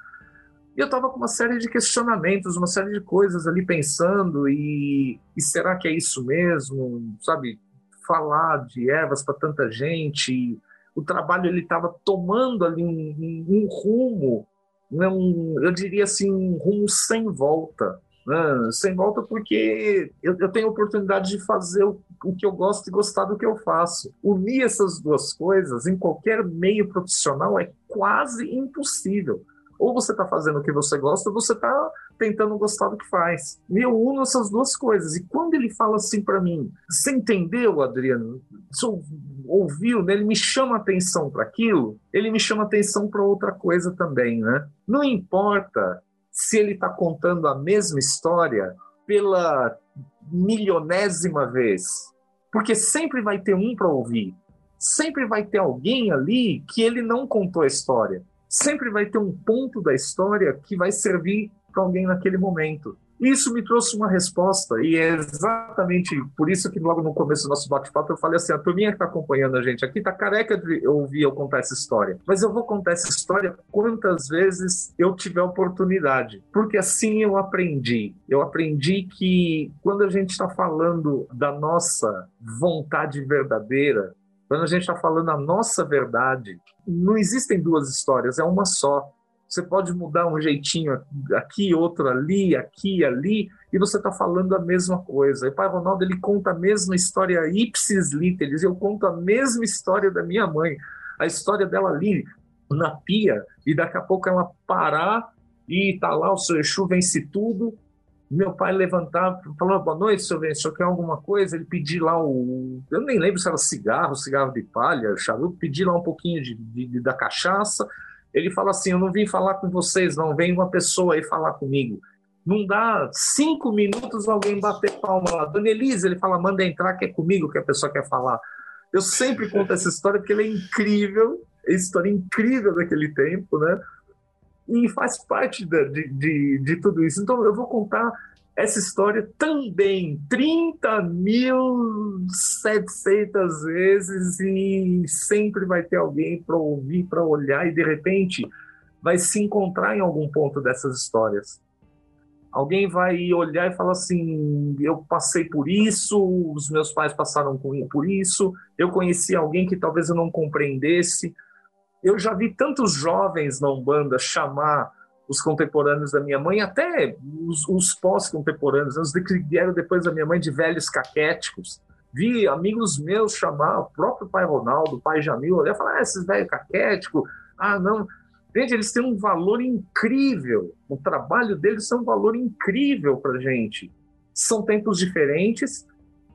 E eu estava com uma série de questionamentos, uma série de coisas ali pensando, e, e será que é isso mesmo? Sabe, falar de ervas para tanta gente, o trabalho ele estava tomando ali um, um, um rumo, né, um, eu diria assim, um rumo sem volta. Né? Sem volta porque eu, eu tenho oportunidade de fazer o, o, que eu gosto e gostar do que eu faço. Unir essas duas coisas em qualquer meio profissional é quase impossível. Ou você está fazendo o que você gosta, ou você está tentando gostar do que faz. E eu uno essas duas coisas. E quando ele fala assim para mim, você entendeu, Adriano? Você ouviu, né? ele me chama atenção para aquilo, ele me chama atenção para outra coisa também, né? Não importa se ele está contando a mesma história pela milionésima vez, porque sempre vai ter um para ouvir, sempre vai ter alguém ali que ele não contou a história. Sempre vai ter um ponto da história que vai servir para alguém naquele momento. Isso me trouxe uma resposta, e é exatamente por isso que logo no começo do nosso bate-papo eu falei assim: a turminha que está acompanhando a gente aqui está careca de ouvir eu contar essa história, mas eu vou contar essa história quantas vezes eu tiver oportunidade, porque assim eu aprendi. Eu aprendi que quando a gente está falando da nossa vontade verdadeira, quando a gente está falando a nossa verdade, não existem duas histórias, é uma só. Você pode mudar um jeitinho aqui, outro ali, aqui, ali, e você está falando a mesma coisa. E o pai Ronaldo ele conta a mesma história ipsis literis. Eu conto a mesma história da minha mãe, a história dela ali na pia, e daqui a pouco ela parar e tá lá o seu Exu vence tudo, meu pai levantava, falou boa noite, o senhor quer alguma coisa? Ele pediu lá o. Eu nem lembro se era cigarro, cigarro de palha, charuto, pedi lá um pouquinho de, de, da cachaça. Ele fala assim: Eu não vim falar com vocês, não, vem uma pessoa aí falar comigo. Não dá cinco minutos alguém bater palma lá. Dona Elisa, ele fala: manda entrar, que é comigo que a pessoa quer falar. Eu sempre conto essa história porque ela é incrível, é história incrível daquele tempo, né? e faz parte de, de, de tudo isso. Então, eu vou contar essa história também 30.700 vezes e sempre vai ter alguém para ouvir, para olhar e de repente vai se encontrar em algum ponto dessas histórias. Alguém vai olhar e falar assim: eu passei por isso, os meus pais passaram por isso, eu conheci alguém que talvez eu não compreendesse, eu já vi tantos jovens na Umbanda chamar os contemporâneos da minha mãe, até os, os pós-contemporâneos, os que vieram depois da minha mãe de velhos caquéticos. Vi amigos meus chamar o próprio pai Ronaldo, o pai Jamil, olhar e falar: ah, esses velhos caquéticos, Ah, não. Gente, eles têm um valor incrível. O trabalho deles é um valor incrível para gente. São tempos diferentes,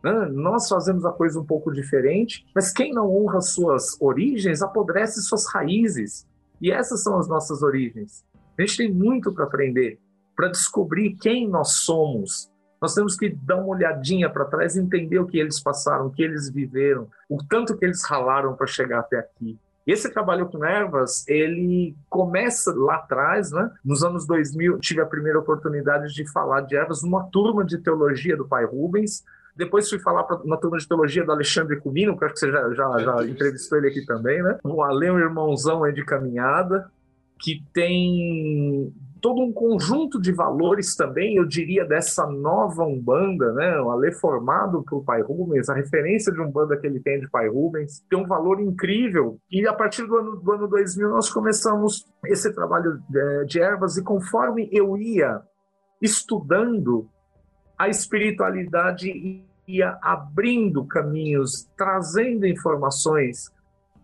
né? nós fazemos a coisa um pouco diferente, mas quem não honra suas origens apodrece suas raízes. E essas são as nossas origens. A gente tem muito para aprender, para descobrir quem nós somos. Nós temos que dar uma olhadinha para trás e entender o que eles passaram, o que eles viveram, o tanto que eles ralaram para chegar até aqui. Esse trabalho com ervas, ele começa lá atrás, né? Nos anos 2000, tive a primeira oportunidade de falar de ervas numa turma de teologia do pai Rubens. Depois fui falar para uma turma de teologia do Alexandre Cumino, que acho que você já, já, já entrevistou ele aqui também, né? O Ale, um irmãozão aí de caminhada, que tem todo um conjunto de valores também, eu diria, dessa nova Umbanda, né? O Ale formado por Pai Rubens, a referência de Umbanda que ele tem de Pai Rubens, tem um valor incrível. E a partir do ano, do ano 2000 nós começamos esse trabalho de, de ervas e conforme eu ia estudando, a espiritualidade ia abrindo caminhos, trazendo informações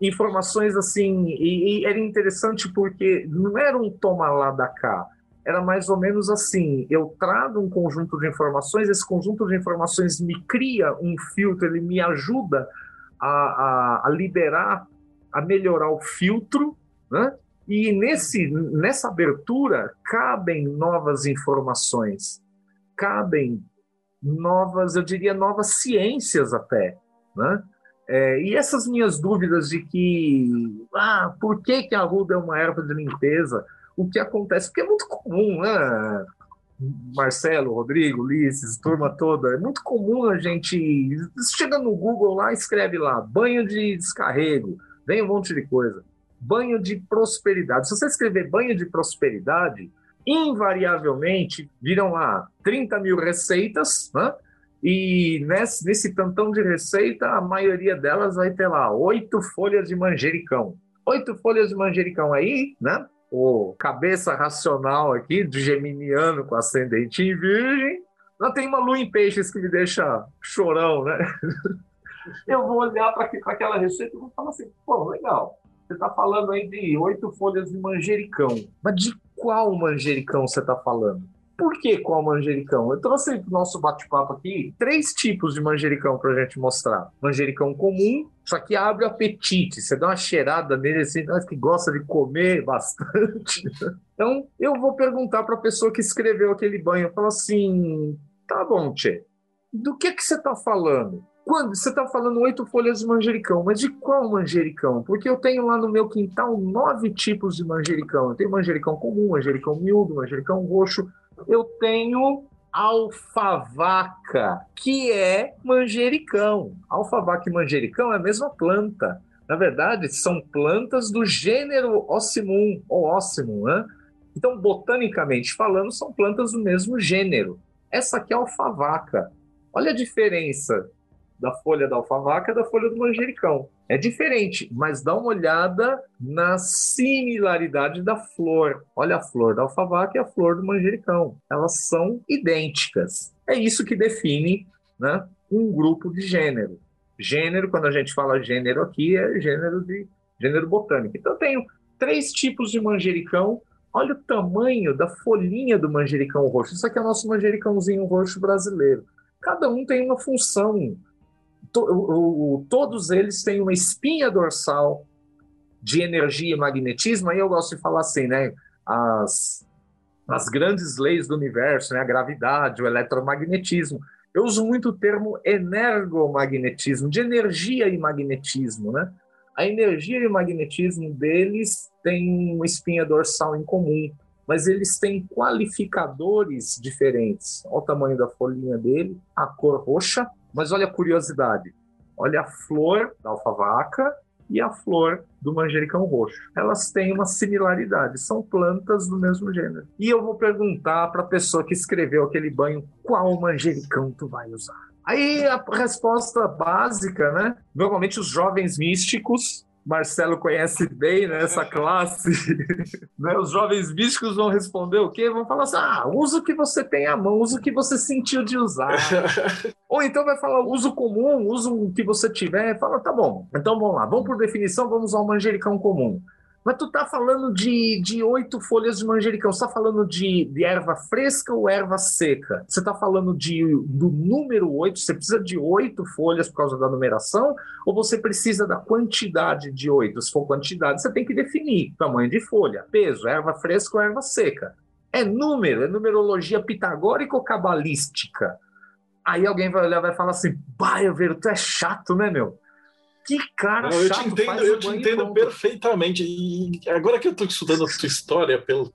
informações assim, e, e, era interessante porque não era um toma lá da cá, era mais ou menos assim, eu trago um conjunto de informações, esse conjunto de informações me cria um filtro, ele me ajuda a, a, a liberar, a melhorar o filtro, né? E nesse, nessa abertura cabem novas informações, cabem novas, eu diria, novas ciências até, né? É, e essas minhas dúvidas de que, ah, por que, que a ruda é uma erva de limpeza? O que acontece? Porque é muito comum, né? Marcelo, Rodrigo, Ulisses, turma toda, é muito comum a gente. Chega no Google lá, escreve lá, banho de descarrego, vem um monte de coisa. Banho de prosperidade. Se você escrever banho de prosperidade, invariavelmente viram lá 30 mil receitas, né? E nesse, nesse tantão de receita, a maioria delas vai ter lá oito folhas de manjericão. Oito folhas de manjericão aí, né? O cabeça racional aqui, de geminiano com ascendente em virgem. Lá tem uma lua em peixes que me deixa chorão, né? [LAUGHS] Eu vou olhar para aquela receita e vou falar assim, pô, legal. Você está falando aí de oito folhas de manjericão. Mas de qual manjericão você está falando? Por que qual manjericão? Eu trouxe o nosso bate-papo aqui três tipos de manjericão para a gente mostrar. Manjericão comum, só que abre o apetite. Você dá uma cheirada nele assim, nós que gosta de comer bastante. [LAUGHS] Então, eu vou perguntar para a pessoa que escreveu aquele banho. Fala assim: tá bom, Tchê, do que, que você está falando? Quando você está falando oito folhas de manjericão, mas de qual manjericão? Porque eu tenho lá no meu quintal nove tipos de manjericão. Eu tenho manjericão comum, manjericão miúdo, manjericão roxo, eu tenho alfavaca, que é manjericão. Alfavaca e manjericão é a mesma planta. Na verdade, são plantas do gênero Ossimum, ou Ossimum, né? Então, botanicamente falando, são plantas do mesmo gênero. Essa aqui é alfavaca. Olha a diferença da folha da alfavaca e da folha do manjericão. É diferente, mas dá uma olhada na similaridade da flor. Olha a flor da alfavaca e a flor do manjericão. Elas são idênticas. É isso que define né, um grupo de gênero. Gênero, quando a gente fala gênero aqui, é gênero de gênero botânico. Então eu tenho três tipos de manjericão. Olha o tamanho da folhinha do manjericão roxo. Isso aqui é o nosso manjericãozinho roxo brasileiro. Cada um tem uma função to, o, o, todos eles têm uma espinha dorsal de energia e magnetismo. Aí eu gosto de falar assim, né? As, as grandes leis do universo, né? A gravidade, o eletromagnetismo. Eu uso muito o termo energomagnetismo, de energia e magnetismo, né? A energia e o magnetismo deles têm uma espinha dorsal em comum, mas eles têm qualificadores diferentes. Olha o tamanho da folhinha dele, a cor roxa, mas olha a curiosidade. Olha a flor da alfavaca e a flor do manjericão roxo. Elas têm uma similaridade, são plantas do mesmo gênero. E eu vou perguntar para a pessoa que escreveu aquele banho qual manjericão tu vai usar. Aí a resposta básica, né? Normalmente os jovens místicos Marcelo conhece bem né, essa classe. [LAUGHS] né? Os jovens místicos vão responder o quê? Vão falar assim: ah, usa o que você tem à mão, usa o que você sentiu de usar. [LAUGHS] Ou então vai falar uso comum, usa o que você tiver. Fala, tá bom, então vamos lá, vamos por definição, vamos usar o manjericão comum. Mas tu tá falando de, de oito folhas de manjericão, você tá falando de, de erva fresca ou erva seca? Você tá falando de, do número oito, você precisa de oito folhas por causa da numeração, ou você precisa da quantidade de oito? Se for quantidade, você tem que definir tamanho de folha, peso, erva fresca ou erva seca. É número, é numerologia pitagórica ou cabalística? Aí alguém vai olhar e vai falar assim, Baia, tu é chato, né, meu? Que cara Não, eu chato. Te entendo, eu te entendo perfeitamente. E agora que eu estou estudando a sua história pelo,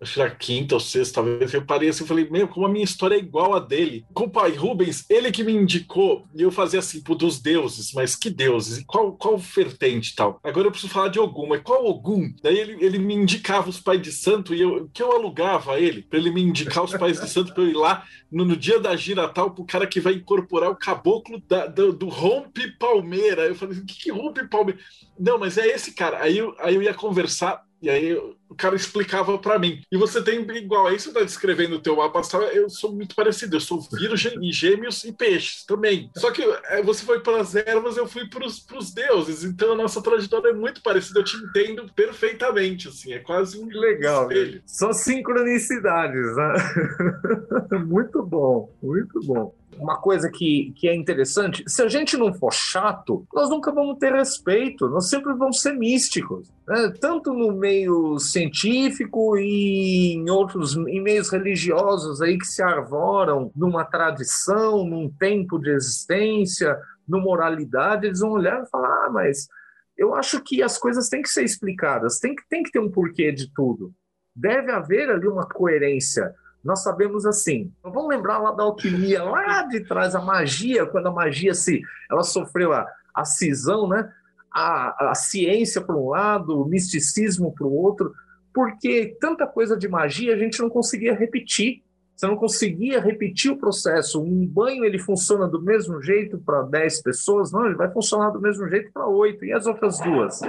acho que era quinta ou sexta vez, eu parei assim e falei, meu, como a minha história é igual a dele. Com o pai Rubens, ele que me indicou, e eu fazia assim, pô, dos deuses, mas que deuses? Qual, qual vertente e tal? Agora eu preciso falar de Ogum, mas qual Ogum? Daí ele, ele me indicava os pais de santo e eu, que eu alugava ele, para ele me indicar os pais de santo, para eu ir lá no, no, dia da gira tal, pro cara que vai incorporar o caboclo da, do, do rompe palmeira. Eu falei, o que, que rompe palmeira? Não, mas é esse cara. Aí eu, aí eu ia conversar e aí o cara explicava para mim. E você tem igual, aí você tá descrevendo o teu mapa astral, eu sou muito parecido, eu sou virgem e gêmeos e peixes também. Só que é, você foi para as ervas, eu fui para os deuses, então a nossa trajetória é muito parecida, eu te entendo perfeitamente, assim, é quase um legal. Espelho. São sincronicidades, né? [LAUGHS] muito bom, muito bom uma coisa que, que é interessante: se a gente não for chato, nós nunca vamos ter respeito, nós sempre vamos ser místicos. Né? Tanto no meio científico e em outros em meios religiosos aí que se arvoram numa tradição, num tempo de existência, numa moralidade, eles vão olhar e falar: ah, mas eu acho que as coisas têm que ser explicadas, tem que, tem que ter um porquê de tudo. Deve haver ali uma coerência nós sabemos assim. Vamos lembrar lá da alquimia, lá de trás, a magia, quando a magia se, ela sofreu a, a cisão, né? A, a ciência para um lado, o misticismo para o outro, porque tanta coisa de magia a gente não conseguia repetir. Você não conseguia repetir o processo. Um banho ele funciona do mesmo jeito para 10 pessoas, não, ele vai funcionar do mesmo jeito para 8 e as outras duas.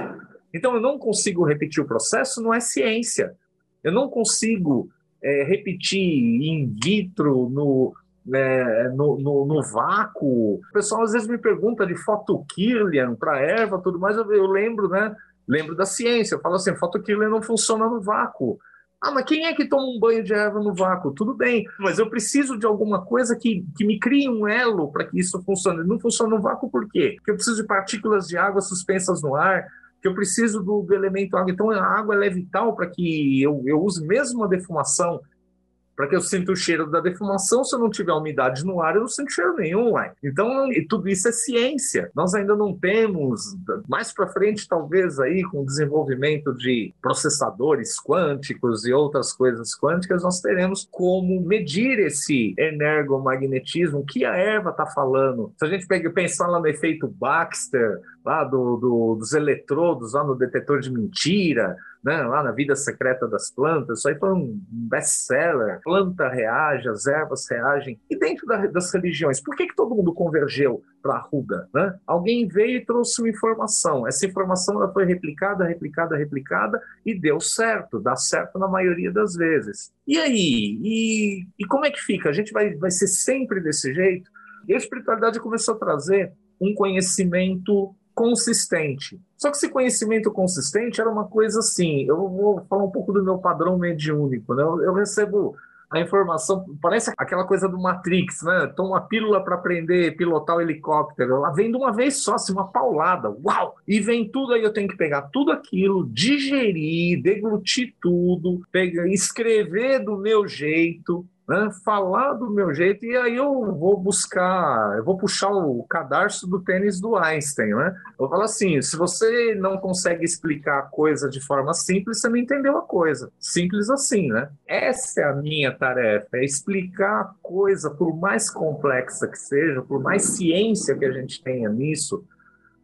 Então eu não consigo repetir o processo, não é ciência. Eu não consigo é, repetir in vitro, no, é, no, no, no, vácuo. O pessoal às vezes me pergunta de fotokirlian para erva, tudo mais. Eu, eu, lembro, né? Lembro da ciência. Eu falo assim: fotokirlian não funciona no vácuo. Ah, mas quem é que toma um banho de erva no vácuo? Tudo bem, mas eu preciso de alguma coisa que, que me crie um elo para que isso funcione. Não funciona no vácuo por quê? Porque eu preciso de partículas de água suspensas no ar, que eu preciso do, do elemento água. Então, a água é vital para que eu, eu use mesmo a defumação para que eu sinta o cheiro da defumação. Se eu não tiver umidade no ar, eu não sinto cheiro nenhum. Ué. Então, tudo isso é ciência. Nós ainda não temos, mais para frente, talvez, aí, com o desenvolvimento de processadores quânticos e outras coisas quânticas, nós teremos como medir esse energomagnetismo que a erva está falando. Se a gente pega, pensar lá no efeito Baxter, lá do, do, dos eletrodos, lá no detetor de mentira, né, lá na Vida Secreta das Plantas, isso aí foi um best-seller. Planta reage, as ervas reagem. E dentro da, das religiões, por que, que todo mundo convergeu para a Ruda? Né? Alguém veio e trouxe uma informação. Essa informação ela foi replicada, replicada, replicada e deu certo. Dá certo na maioria das vezes. E aí? E, e como é que fica? A gente vai, vai ser sempre desse jeito? E a espiritualidade começou a trazer um conhecimento consistente. Só que esse conhecimento consistente era uma coisa assim. Eu vou falar um pouco do meu padrão mediúnico. Né? Eu, eu recebo a informação, parece aquela coisa do Matrix, né? Toma uma pílula para aprender pilotar o helicóptero. Ela vem de uma vez só, assim, uma paulada. Uau! E vem tudo aí, eu tenho que pegar tudo aquilo, digerir, deglutir tudo, pegar, escrever do meu jeito, né, falar do meu jeito, e aí eu vou buscar, eu vou puxar o cadarço do tênis do Einstein, né? Eu vou falar assim: se você não consegue explicar a coisa de forma simples, você não entendeu a coisa. Simples assim, né? Essa é a minha tarefa, é explicar a coisa, por mais complexa que seja, por mais ciência que a gente tenha nisso,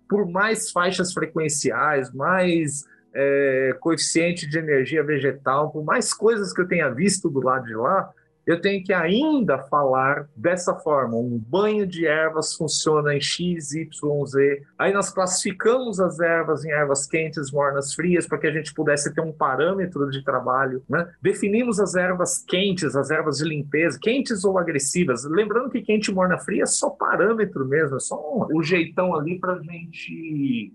por mais faixas frequenciais, mais é, coeficiente de energia vegetal, por mais coisas que eu tenha visto do lado de lá, eu tenho que ainda falar dessa forma. Um banho de ervas funciona em X, Y, Z. Aí nós classificamos as ervas em ervas quentes, mornas, frias, para que a gente pudesse ter um parâmetro de trabalho. Né? Definimos as ervas quentes, as ervas de limpeza, quentes ou agressivas. Lembrando que quente, morna, fria é só parâmetro mesmo, é só um, um jeitão ali para a gente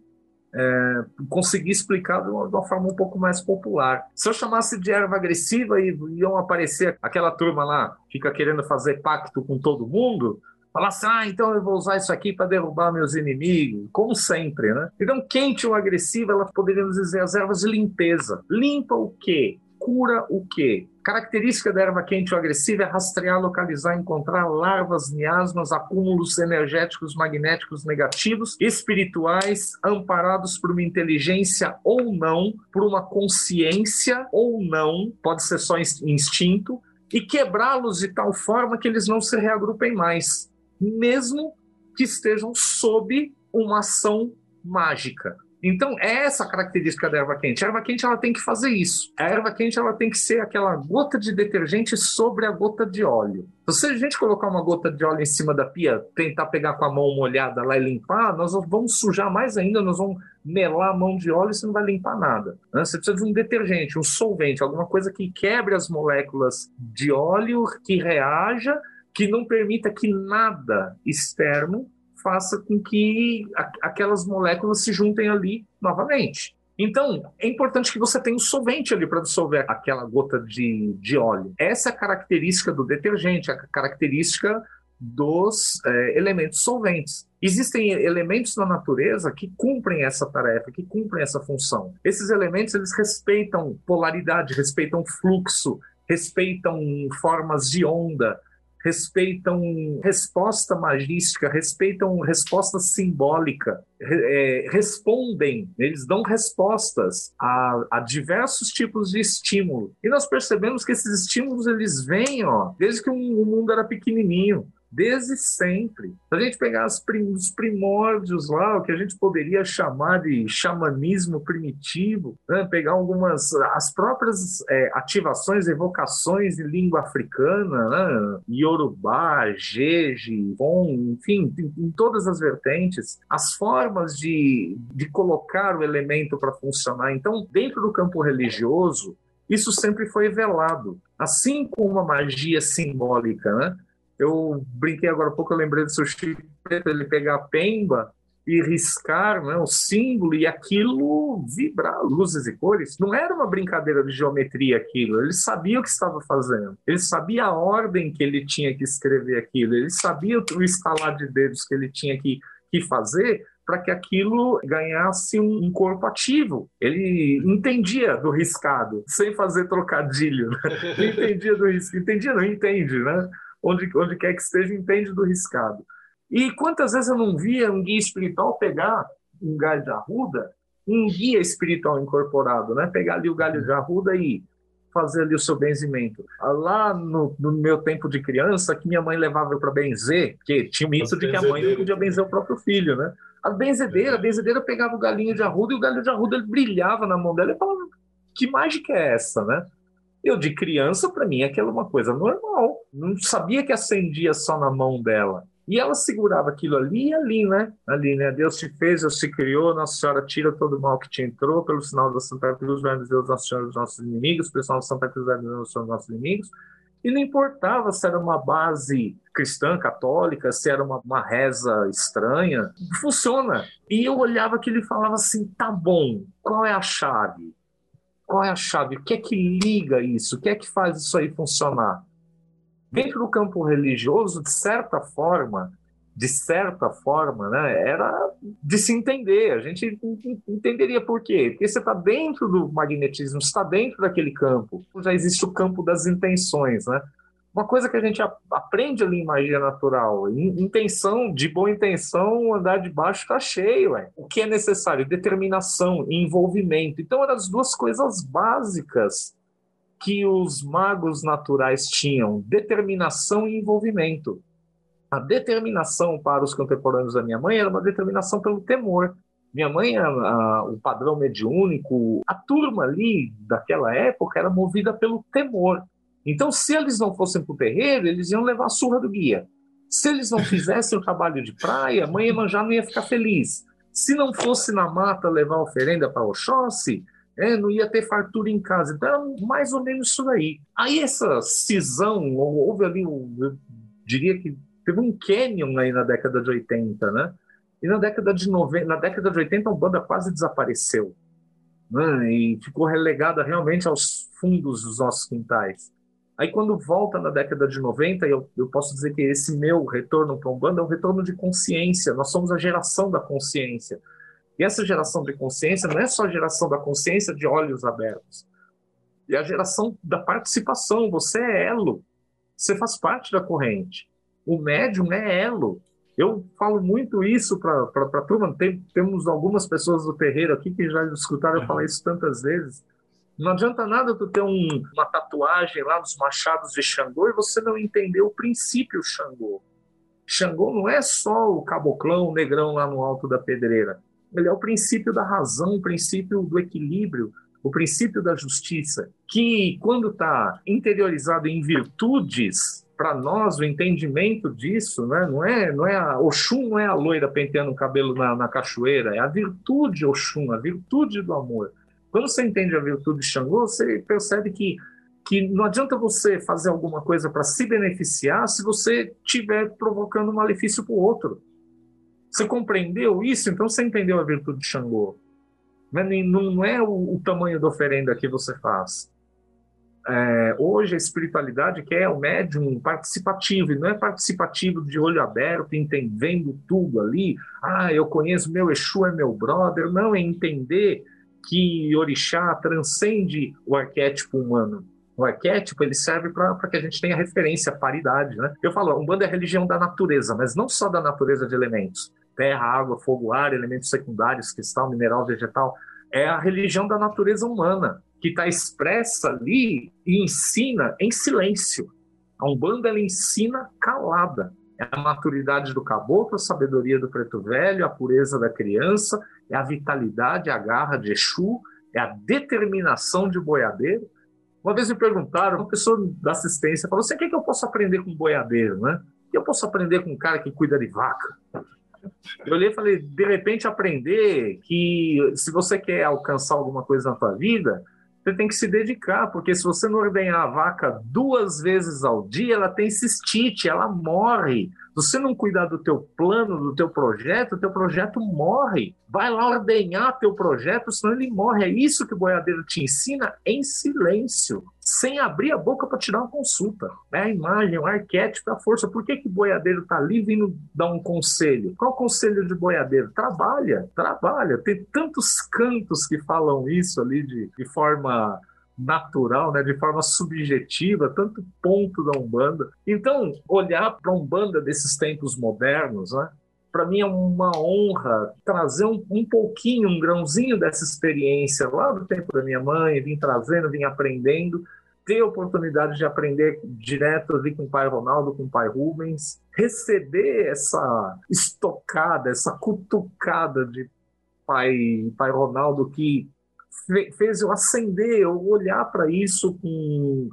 é, conseguir explicar de uma, de uma, forma um pouco mais popular. Se eu chamasse de erva agressiva e iam aparecer aquela turma lá, fica querendo fazer pacto com todo mundo, falar assim, ah, então eu vou usar isso aqui para derrubar meus inimigos, como sempre, né? Então, quente ou agressiva, ela poderíamos dizer as ervas de limpeza. Limpa o quê? Cura o quê? Característica da erva quente ou agressiva é rastrear, localizar, encontrar larvas, miasmas, acúmulos energéticos magnéticos negativos, espirituais, amparados por uma inteligência ou não, por uma consciência ou não, pode ser só instinto, e quebrá-los de tal forma que eles não se reagrupem mais, mesmo que estejam sob uma ação mágica. Então, é essa a característica da erva quente. A erva quente ela tem que fazer isso. A erva quente ela tem que ser aquela gota de detergente sobre a gota de óleo. Então, se a gente colocar uma gota de óleo em cima da pia, tentar pegar com a mão molhada lá e limpar, nós vamos sujar mais ainda, nós vamos melar a mão de óleo e você não vai limpar nada. Né? Você precisa de um detergente, um solvente, alguma coisa que quebre as moléculas de óleo, que reaja, que não permita que nada externo faça com que aquelas moléculas se juntem ali novamente. Então, é importante que você tenha um solvente ali para dissolver aquela gota de, de óleo. Essa é a característica do detergente, a característica dos é, elementos solventes. Existem elementos na natureza que cumprem essa tarefa, que cumprem essa função. Esses elementos eles respeitam polaridade, respeitam fluxo, respeitam formas de onda, respeitam resposta magística, respeitam resposta simbólica, é, respondem, eles dão respostas a, a, diversos tipos de estímulo. E nós percebemos que esses estímulos eles vêm ó, desde que o mundo era pequenininho desde sempre. Se a gente pegar prim os primórdios lá, o que a gente poderia chamar de xamanismo primitivo, né? pegar algumas, as próprias é, ativações, evocações em língua africana, né? Yorubá, Jeje, Bom, enfim, em, em todas as vertentes, as formas de, de colocar o elemento para funcionar. Então, dentro do campo religioso, isso sempre foi velado. Assim como a magia simbólica, né? Eu brinquei agora há pouco, eu lembrei do seu Chico Preto, ele pegar a pemba e riscar né, o símbolo e aquilo vibrar, luzes e cores. Não era uma brincadeira de geometria aquilo, ele sabia o que estava fazendo, ele sabia a ordem que ele tinha que escrever aquilo, ele sabia o estalar de dedos que ele tinha que, que fazer para que aquilo ganhasse um, um, corpo ativo. Ele entendia do riscado, sem fazer trocadilho. Né? [LAUGHS] entendia do riscado, entendia, não entende, né? Onde, onde quer que esteja, entende do riscado. E quantas vezes eu não via um guia espiritual pegar um galho de arruda, um guia espiritual incorporado, né? Pegar ali o galho de arruda e fazer ali o seu benzimento. Lá no, no meu tempo de criança, que minha mãe levava para benzer, porque tinha o mito de que a mãe não podia benzer o próprio filho, né? A benzedeira, a benzedeira pegava o galinho de arruda e o galho de arruda ele brilhava na mão dela e falava, que mágica é essa, né? Eu, de criança, para mim, aquilo é uma coisa normal. Não sabia que acendia só na mão dela. E ela segurava aquilo ali e ali, né? Ali, né? Deus te fez, Deus te criou, Nossa Senhora tira todo o mal que te entrou, pelo sinal da Santa Cruz, vai nos Deus, Nossa Senhora dos nossos inimigos, pelo sinal da Santa Cruz, vai nos Deus, nossos inimigos. E não importava se era uma base cristã, católica, se era uma, uma reza estranha, funciona. E eu olhava aquilo e falava assim: tá bom, qual é a chave? Qual é a chave? O que é que liga isso? O que é que faz isso aí funcionar? Dentro do campo religioso, de certa forma, de certa forma, né, era de se entender. A gente entenderia por quê? Porque você está dentro do magnetismo, está dentro daquele campo. Já existe o campo das intenções, né? Uma coisa que a gente aprende ali em magia natural. Intenção, de boa intenção, andar de baixo está cheio. Ué. O que é necessário? Determinação envolvimento. Então, eram as duas coisas básicas que os magos naturais tinham: determinação e envolvimento. A determinação para os contemporâneos da minha mãe era uma determinação pelo temor. Minha mãe, a, o padrão mediúnico, a turma ali daquela época era movida pelo temor. Então, se eles não fossem para o terreiro, eles iam levar a surra do guia. Se eles não fizessem o trabalho de praia, a mãe Emanjá não ia ficar feliz. Se não fosse na mata levar oferenda para Oxóssi, é, não ia ter fartura em casa. Então, mais ou menos isso daí. Aí essa cisão, houve ali, eu diria que teve um canyon aí na década de 80, né? E na década de 90, na década de 80 a Umbanda quase desapareceu. Né? E ficou relegada realmente aos fundos dos nossos quintais. Aí quando volta na década de 90, eu, eu posso dizer que esse meu retorno para a Umbanda é um retorno de consciência. Nós somos a geração da consciência. E essa geração de consciência não é só a geração da consciência de olhos abertos. É a geração da participação. Você é elo. Você faz parte da corrente. O médium é elo. Eu falo muito isso para a turma. Tem, temos algumas pessoas do terreiro aqui que já escutaram eu falar isso tantas vezes. Não adianta nada tu ter um, uma tatuagem lá dos machados de Xangô e você não entender o princípio Xangô. Xangô não é só o caboclão, o negrão lá no alto da pedreira. Ele é o princípio da razão, o princípio do equilíbrio, o princípio da justiça, que quando está interiorizado em virtudes, para nós o entendimento disso, né, não é, não é a Oxum não é a loira penteando o cabelo na, na cachoeira, é a virtude Oxum, a virtude do amor. Quando você entende a virtude de Xangô, você percebe que que não adianta você fazer alguma coisa para se beneficiar se você estiver provocando um malefício para o outro. Você compreendeu isso? Então você entendeu a virtude de Xangô. Não é, não é o, o, tamanho da oferenda que você faz. É, hoje a espiritualidade quer o médium participativo, e não é participativo de olho aberto, entendendo tudo ali. Ah, eu conheço meu Exu, é meu brother. Não, é entender que Orixá transcende o arquétipo humano. O arquétipo ele serve para que a gente tenha referência, paridade. Né? Eu falo, Umbanda é a religião da natureza, mas não só da natureza de elementos terra, água, fogo, ar, elementos secundários, cristal, mineral, vegetal. É a religião da natureza humana, que está expressa ali e ensina em silêncio. A Umbanda ela ensina calada. É a maturidade do caboclo, a sabedoria do preto velho, a pureza da criança, é a vitalidade, a garra de Exu, é a determinação de boiadeiro. Uma vez me perguntaram, uma pessoa da assistência falou: você o que, é eu posso aprender com boiadeiro, né? O que eu posso aprender com um cara que cuida de vaca? Eu olhei e falei, de repente aprender que se você quer alcançar alguma coisa na tua vida, você tem que se dedicar, porque se você não ordenhar a vaca duas vezes ao dia, ela tem cistite, ela morre. Se você não cuidar do teu plano, do teu projeto, o teu projeto morre. Vai lá ordenhar teu projeto, senão ele morre. É isso que o boiadeiro te ensina em silêncio, sem abrir a boca para te dar uma consulta. É a imagem, o arquétipo, a força. Por que que o boiadeiro está ali vindo dar um conselho? Qual conselho de boiadeiro? Trabalha, trabalha. Tem tantos cantos que falam isso ali de, de forma natural, né, de forma subjetiva, tanto ponto da Umbanda. Então, olhar para a Umbanda desses tempos modernos, né, para mim é uma honra trazer um, um, pouquinho, um grãozinho dessa experiência lá do tempo da minha mãe, vim trazendo, vim aprendendo, ter a oportunidade de aprender direto ali com o pai Ronaldo, com o pai Rubens, receber essa estocada, essa cutucada de pai, pai Ronaldo que fez eu acender, eu olhar para isso com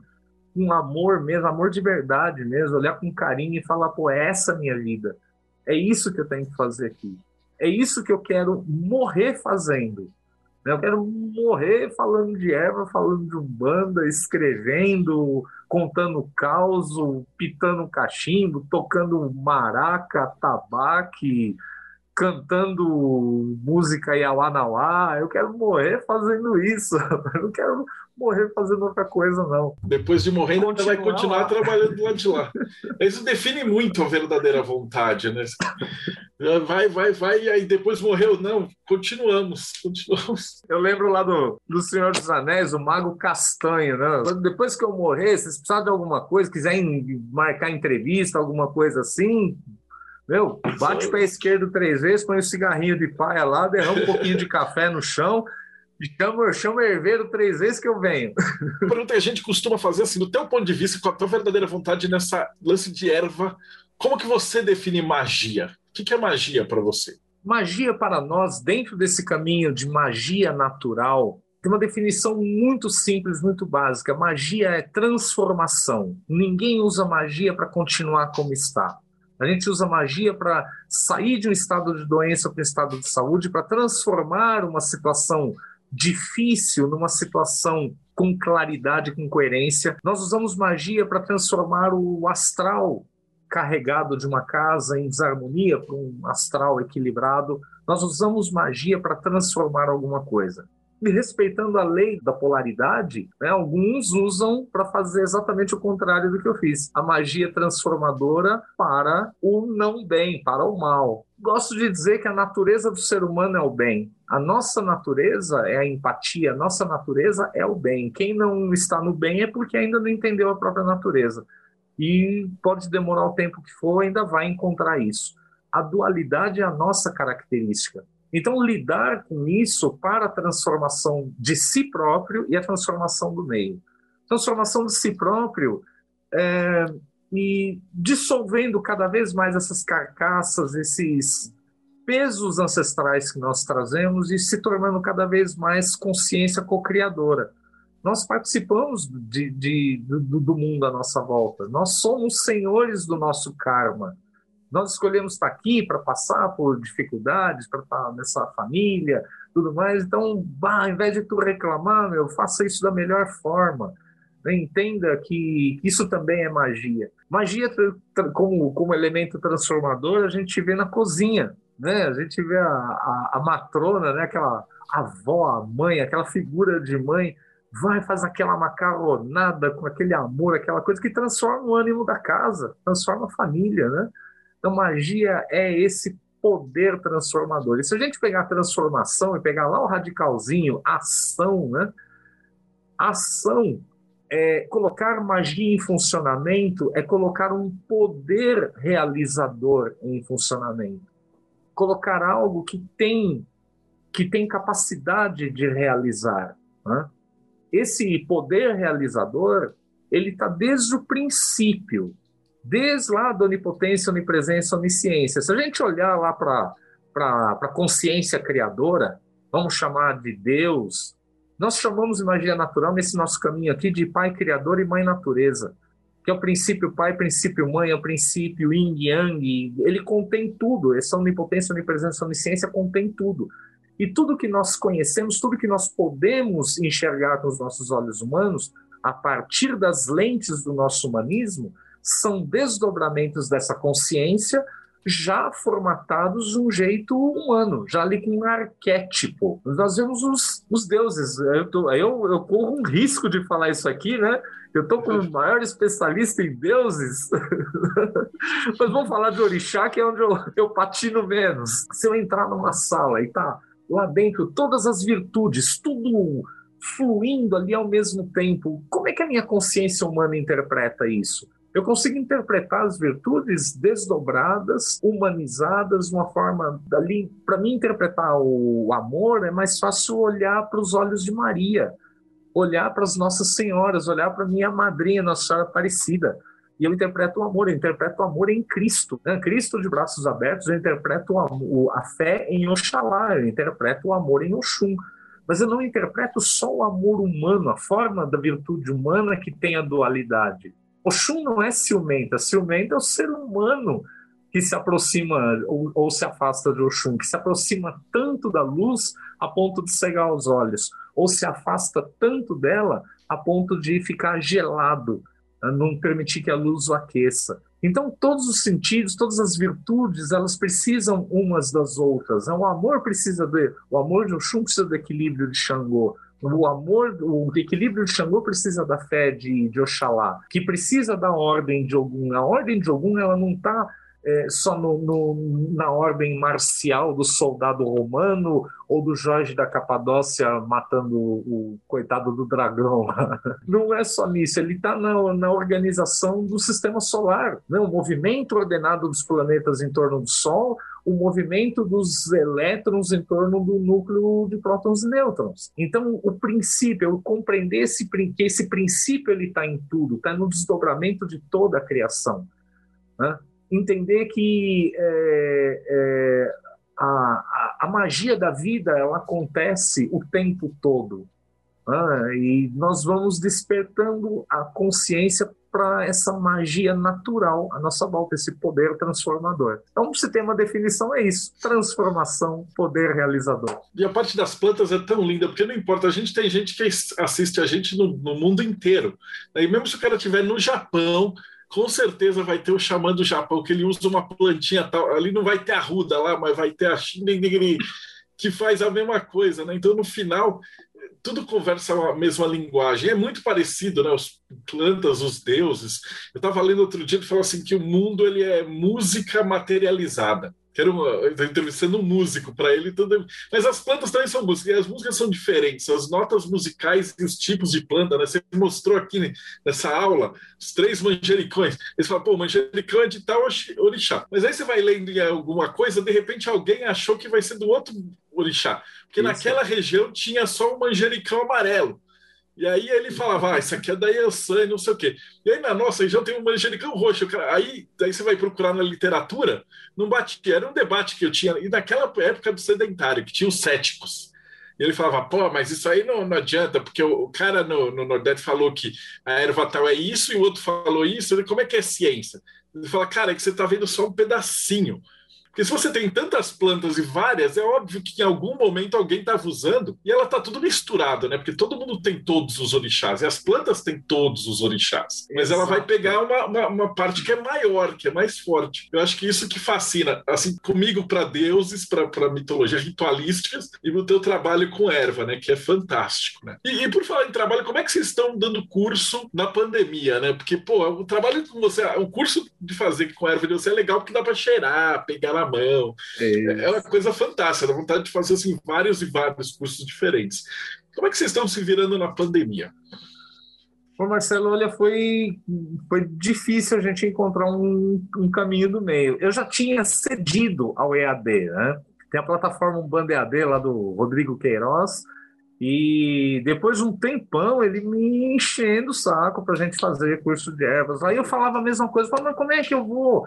um amor mesmo, amor de verdade mesmo, olhar com carinho e falar, pô, é essa minha vida. É isso que eu tenho que fazer aqui. É isso que eu quero morrer fazendo. Eu quero morrer falando de erva, falando de umbanda, escrevendo, contando caos, pitando cachimbo, tocando maraca, tabaque, cantando música Iauanauá, eu quero morrer fazendo isso, [LAUGHS] eu não quero morrer fazendo outra coisa, não. Depois de morrer, ainda vai continuar lá. trabalhando do lado de lá. Isso define muito a verdadeira vontade, né? Vai, vai, vai, e aí depois morreu. Não, continuamos, continuamos. Eu lembro lá do, do Senhor dos Anéis, o Mago Castanho, né? Depois que eu morrer, se vocês precisarem de alguma coisa, quiserem marcar entrevista, alguma coisa assim, meu, bate o pé esquerdo três vezes, põe o um cigarrinho de paia lá, derrama um pouquinho de café no chão, chama, chama o herveiro três vezes que eu venho. Pergunta que a gente costuma fazer assim, do teu ponto de vista, com a tua verdadeira vontade nessa lance de erva, como que você define magia? O que é magia para você? Magia para nós, dentro desse caminho de magia natural, tem uma definição muito simples, muito básica. Magia é transformação. Ninguém usa magia para continuar como está. A gente usa magia para sair de um estado de doença para um estado de saúde, para transformar uma situação difícil numa situação com claridade, com coerência. Nós usamos magia para transformar o astral carregado de uma casa em desarmonia para um astral equilibrado. Nós usamos magia para transformar alguma coisa. E respeitando a lei da polaridade, né, alguns usam para fazer exatamente o contrário do que eu fiz. A magia transformadora para o não bem, para o mal. Gosto de dizer que a natureza do ser humano é o bem. A nossa natureza é a empatia, a nossa natureza é o bem. Quem não está no bem é porque ainda não entendeu a própria natureza. E pode demorar o tempo que for, ainda vai encontrar isso. A dualidade é a nossa característica. Então, lidar com isso para a transformação de si próprio e a transformação do meio. Transformação de si próprio é, e dissolvendo cada vez mais essas carcaças, esses pesos ancestrais que nós trazemos e se tornando cada vez mais consciência co-criadora. Nós participamos de, de, do, do mundo à nossa volta, nós somos senhores do nosso karma. Nós escolhemos estar aqui para passar por dificuldades, para estar nessa família, tudo mais. Então, bah, ao invés de tu reclamar, meu, faça isso da melhor forma. Entenda que isso também é magia. Magia como, como elemento transformador a gente vê na cozinha, né? A gente vê a, a, a matrona, né? Aquela avó, a mãe, aquela figura de mãe vai faz aquela macarronada com aquele amor, aquela coisa que transforma o ânimo da casa, transforma a família, né? Então, magia é esse poder transformador. E se a gente pegar a transformação e pegar lá o radicalzinho, ação, né? Ação é colocar magia em funcionamento, é colocar um poder realizador em funcionamento. Colocar algo que tem que tem capacidade de realizar. Né? Esse poder realizador, ele está desde o princípio desde lá da onipotência, onipresença, onisciência. Se a gente olhar lá para a consciência criadora, vamos chamar de Deus, nós chamamos de magia natural nesse nosso caminho aqui de pai criador e mãe natureza, que é o princípio pai, princípio mãe, é o princípio yin yang, ele contém tudo, essa onipotência, onipresença, onisciência contém tudo. E tudo que nós conhecemos, tudo que nós podemos enxergar com os nossos olhos humanos, a partir das lentes do nosso humanismo, são desdobramentos dessa consciência já formatados de um jeito humano, já ali com um arquétipo. Nós vemos os, os deuses. Eu, tô, eu, eu corro um risco de falar isso aqui, né? Eu estou com o maior especialista em deuses, [LAUGHS] mas vamos falar de orixá, que é onde eu, eu patino menos. Se eu entrar numa sala e tá lá dentro todas as virtudes, tudo fluindo ali ao mesmo tempo, como é que a minha consciência humana interpreta isso? Eu consigo interpretar as virtudes desdobradas, humanizadas, uma forma dali. Para mim, interpretar o amor é mais fácil olhar para os olhos de Maria, olhar para as Nossas Senhoras, olhar para minha madrinha, Nossa Senhora Aparecida. E eu interpreto o amor, eu interpreto o amor em Cristo. Né? Cristo de braços abertos, eu interpreto a fé em Oxalá, eu interpreto o amor em Oxum. Mas eu não interpreto só o amor humano, a forma da virtude humana que tem a dualidade Oxum não é ciumenta, ciumenta é o ser humano que se aproxima ou, ou, se afasta de Oxum, que se aproxima tanto da luz a ponto de cegar os olhos, ou se afasta tanto dela a ponto de ficar gelado, não permitir que a luz o aqueça. Então, todos os sentidos, todas as virtudes, elas precisam umas das outras. O amor precisa do, o amor de Oxum precisa do equilíbrio de Xangô, o amor, o equilíbrio de Xangô precisa da fé de, de Oxalá, que precisa da ordem de Ogum. A ordem de Ogum ela não está é, só no, no, na ordem marcial do soldado romano ou do Jorge da Capadócia matando o, o coitado do dragão. [LAUGHS] Não é só nisso, ele está na, na, organização do sistema solar, né? o movimento ordenado dos planetas em torno do Sol, o movimento dos elétrons em torno do núcleo de prótons e nêutrons. Então, o princípio, eu compreender esse, que esse princípio ele está em tudo, está no desdobramento de toda a criação. Né? Entender que é, é, a, a, magia da vida ela acontece o tempo todo. Né? E nós vamos despertando a consciência para essa magia natural à nossa volta, esse poder transformador. Então, se tem uma definição, é isso: transformação, poder realizador. E a parte das plantas é tão linda, porque não importa, a gente tem gente que assiste a gente no, no mundo inteiro. E mesmo se o cara estiver no Japão, com certeza vai ter o xamã do Japão, que ele usa uma plantinha tal. Ali não vai ter a ruda lá, mas vai ter a que faz a mesma coisa, né? Então, no final, tudo conversa a mesma linguagem. É muito parecido, né? Os plantas, os deuses. Eu estava lendo outro dia, ele falou assim que o mundo ele é música materializada que era uma, entrevistando um músico para ele, tudo, mas as plantas também são músicas, e as músicas são diferentes, as notas musicais e os tipos de planta, né? Você mostrou aqui nessa aula os três manjericões. Eles falam, pô, manjericão é de tal orixá. Mas aí você vai lendo em alguma coisa, de repente alguém achou que vai ser do outro orixá, porque Isso. naquela região tinha só o manjericão amarelo. E aí ele falava, ah, isso aqui é da Yansan, não sei o quê. E aí na nossa região tem um manjericão roxo. Aí, aí você vai procurar na literatura, não batia. Era um debate que eu tinha, e naquela época do sedentário, que tinha os céticos. E ele falava, pô, mas isso aí não, não adianta, porque o, o cara no, no, Nordeste falou que a erva tal é isso e o outro falou isso. Como é que é ciência? Ele fala, cara, é que você está vendo só um pedacinho. Porque se você tem tantas plantas e várias, é óbvio que em algum momento alguém estava usando e ela está tudo misturado, né? Porque todo mundo tem todos os orixás e as plantas têm todos os orixás. Mas Exato. ela vai pegar uma, uma, uma, parte que é maior, que é mais forte. Eu acho que isso que fascina, assim, comigo para deuses, para mitologia ritualísticas e no teu trabalho com erva, né? Que é fantástico, né? E, e, por falar em trabalho, como é que vocês estão dando curso na pandemia, né? Porque, pô, o trabalho com você, o curso de fazer com erva de você é legal porque dá para cheirar, pegar na mão. É, é uma coisa fantástica, dá vontade de fazer assim, vários e vários cursos diferentes. Como é que vocês estão se virando na pandemia? Bom, Marcelo, olha, foi, foi difícil a gente encontrar um, um caminho do meio. Eu já tinha cedido ao EAD, né? Tem a plataforma Band EAD lá do Rodrigo Queiroz, e depois de um tempão, ele me enchendo o saco para a gente fazer curso de ervas. Aí eu falava a mesma coisa, falava, mas como é que eu vou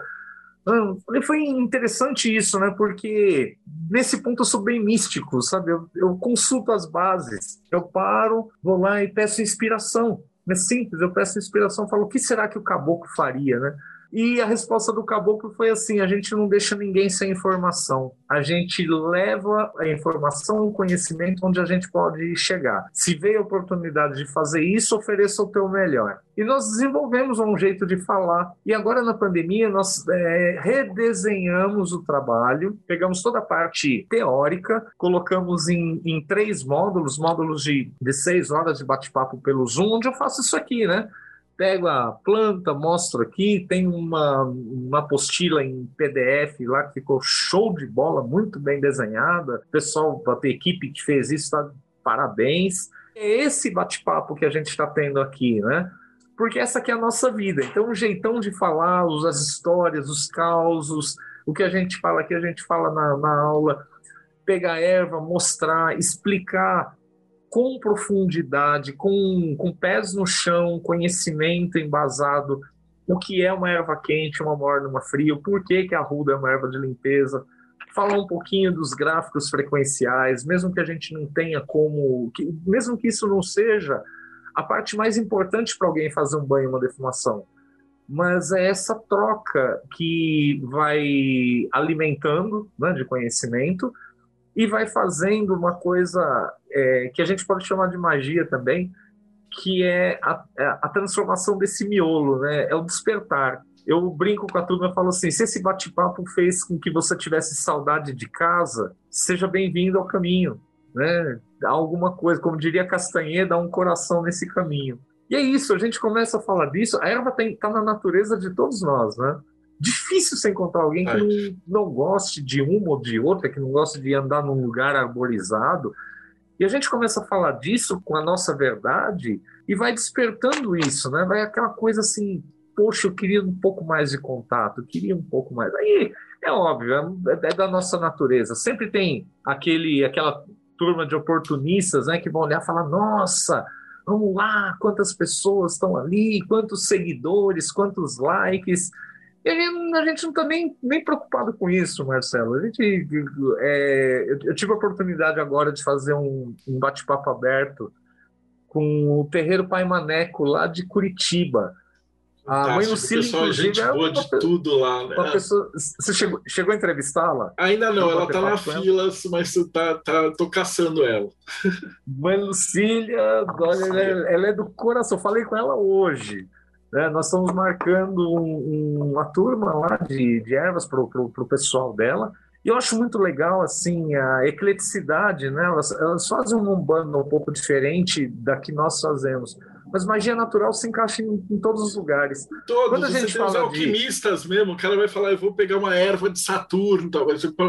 foi interessante isso, né? Porque nesse ponto eu sou bem místico, sabe? Eu, eu consulto as bases, eu paro, vou lá e peço inspiração. É simples, eu peço inspiração, falo o que será que o caboclo faria, né? E a resposta do caboclo foi assim: a gente não deixa ninguém sem informação. A gente leva a informação, o conhecimento onde a gente pode chegar. Se veio a oportunidade de fazer isso, ofereça o teu melhor. E nós desenvolvemos um jeito de falar. E agora na pandemia nós é, redesenhamos o trabalho, pegamos toda a parte teórica, colocamos em, em três módulos, módulos de, de seis horas de bate-papo pelo Zoom, onde eu faço isso aqui, né? Pego a planta, mostro aqui, tem uma, uma apostila em PDF lá que ficou show de bola, muito bem desenhada. O pessoal, a equipe que fez isso, tá parabéns. É esse bate-papo que a gente está tendo aqui, né? Porque essa aqui é a nossa vida. Então, o jeitão de falar, as histórias, os causos, o que a gente fala aqui, a gente fala na, na aula. Pegar erva, mostrar, explicar com profundidade, com, com pés no chão, conhecimento embasado, o que é uma erva quente, uma morna, uma fria, o porquê que a ruda é uma erva de limpeza, falar um pouquinho dos gráficos frequenciais, mesmo que a gente não tenha como, que, mesmo que isso não seja a parte mais importante para alguém fazer um banho, uma defumação, mas é essa troca que vai alimentando né, de conhecimento e vai fazendo uma coisa é, que a gente pode chamar de magia também, que é a, é a, transformação desse miolo, né? É o despertar. Eu brinco com a turma e falo assim: se esse bate-papo fez com que você tivesse saudade de casa, seja bem-vindo ao caminho, né? Dá alguma coisa, como diria Castanheda, um coração nesse caminho. E é isso, a gente começa a falar disso. A erva está na natureza de todos nós, né? Difícil você encontrar alguém que não, não goste de uma ou de outra, que não goste de andar num lugar arborizado. E a gente começa a falar disso com a nossa verdade e vai despertando isso, né? Vai aquela coisa assim, poxa, eu queria um pouco mais de contato, eu queria um pouco mais. Aí é óbvio, é, é da nossa natureza. Sempre tem aquele, aquela turma de oportunistas, né, que vão olhar e falar: nossa, vamos lá, quantas pessoas estão ali, quantos seguidores, quantos likes. E a gente não está nem, nem preocupado com isso, Marcelo. A gente, é, eu tive a oportunidade agora de fazer um, um bate-papo aberto com o Terreiro Pai Maneco, lá de Curitiba. A mãe Lucília, inclusive, gente é boa de tudo lá. Né? Pessoa, você chegou, chegou a entrevistá-la? Ainda não, ela está na fila, mas tá, tá, tô caçando ela. Mãe Lucília, olha, ela, ela, é do coração. Falei com ela hoje. Né? Nós estamos marcando um, uma turma lá de, de ervas para o pessoal dela. E eu acho muito legal assim a ecleticidade, né? Elas, elas fazem um bando um pouco diferente da que nós fazemos. Mas magia natural se encaixa em, em todos os lugares. Todos. Quando a gente fala os alquimistas de... mesmo, o cara vai falar, eu vou pegar uma erva de Saturno, tal.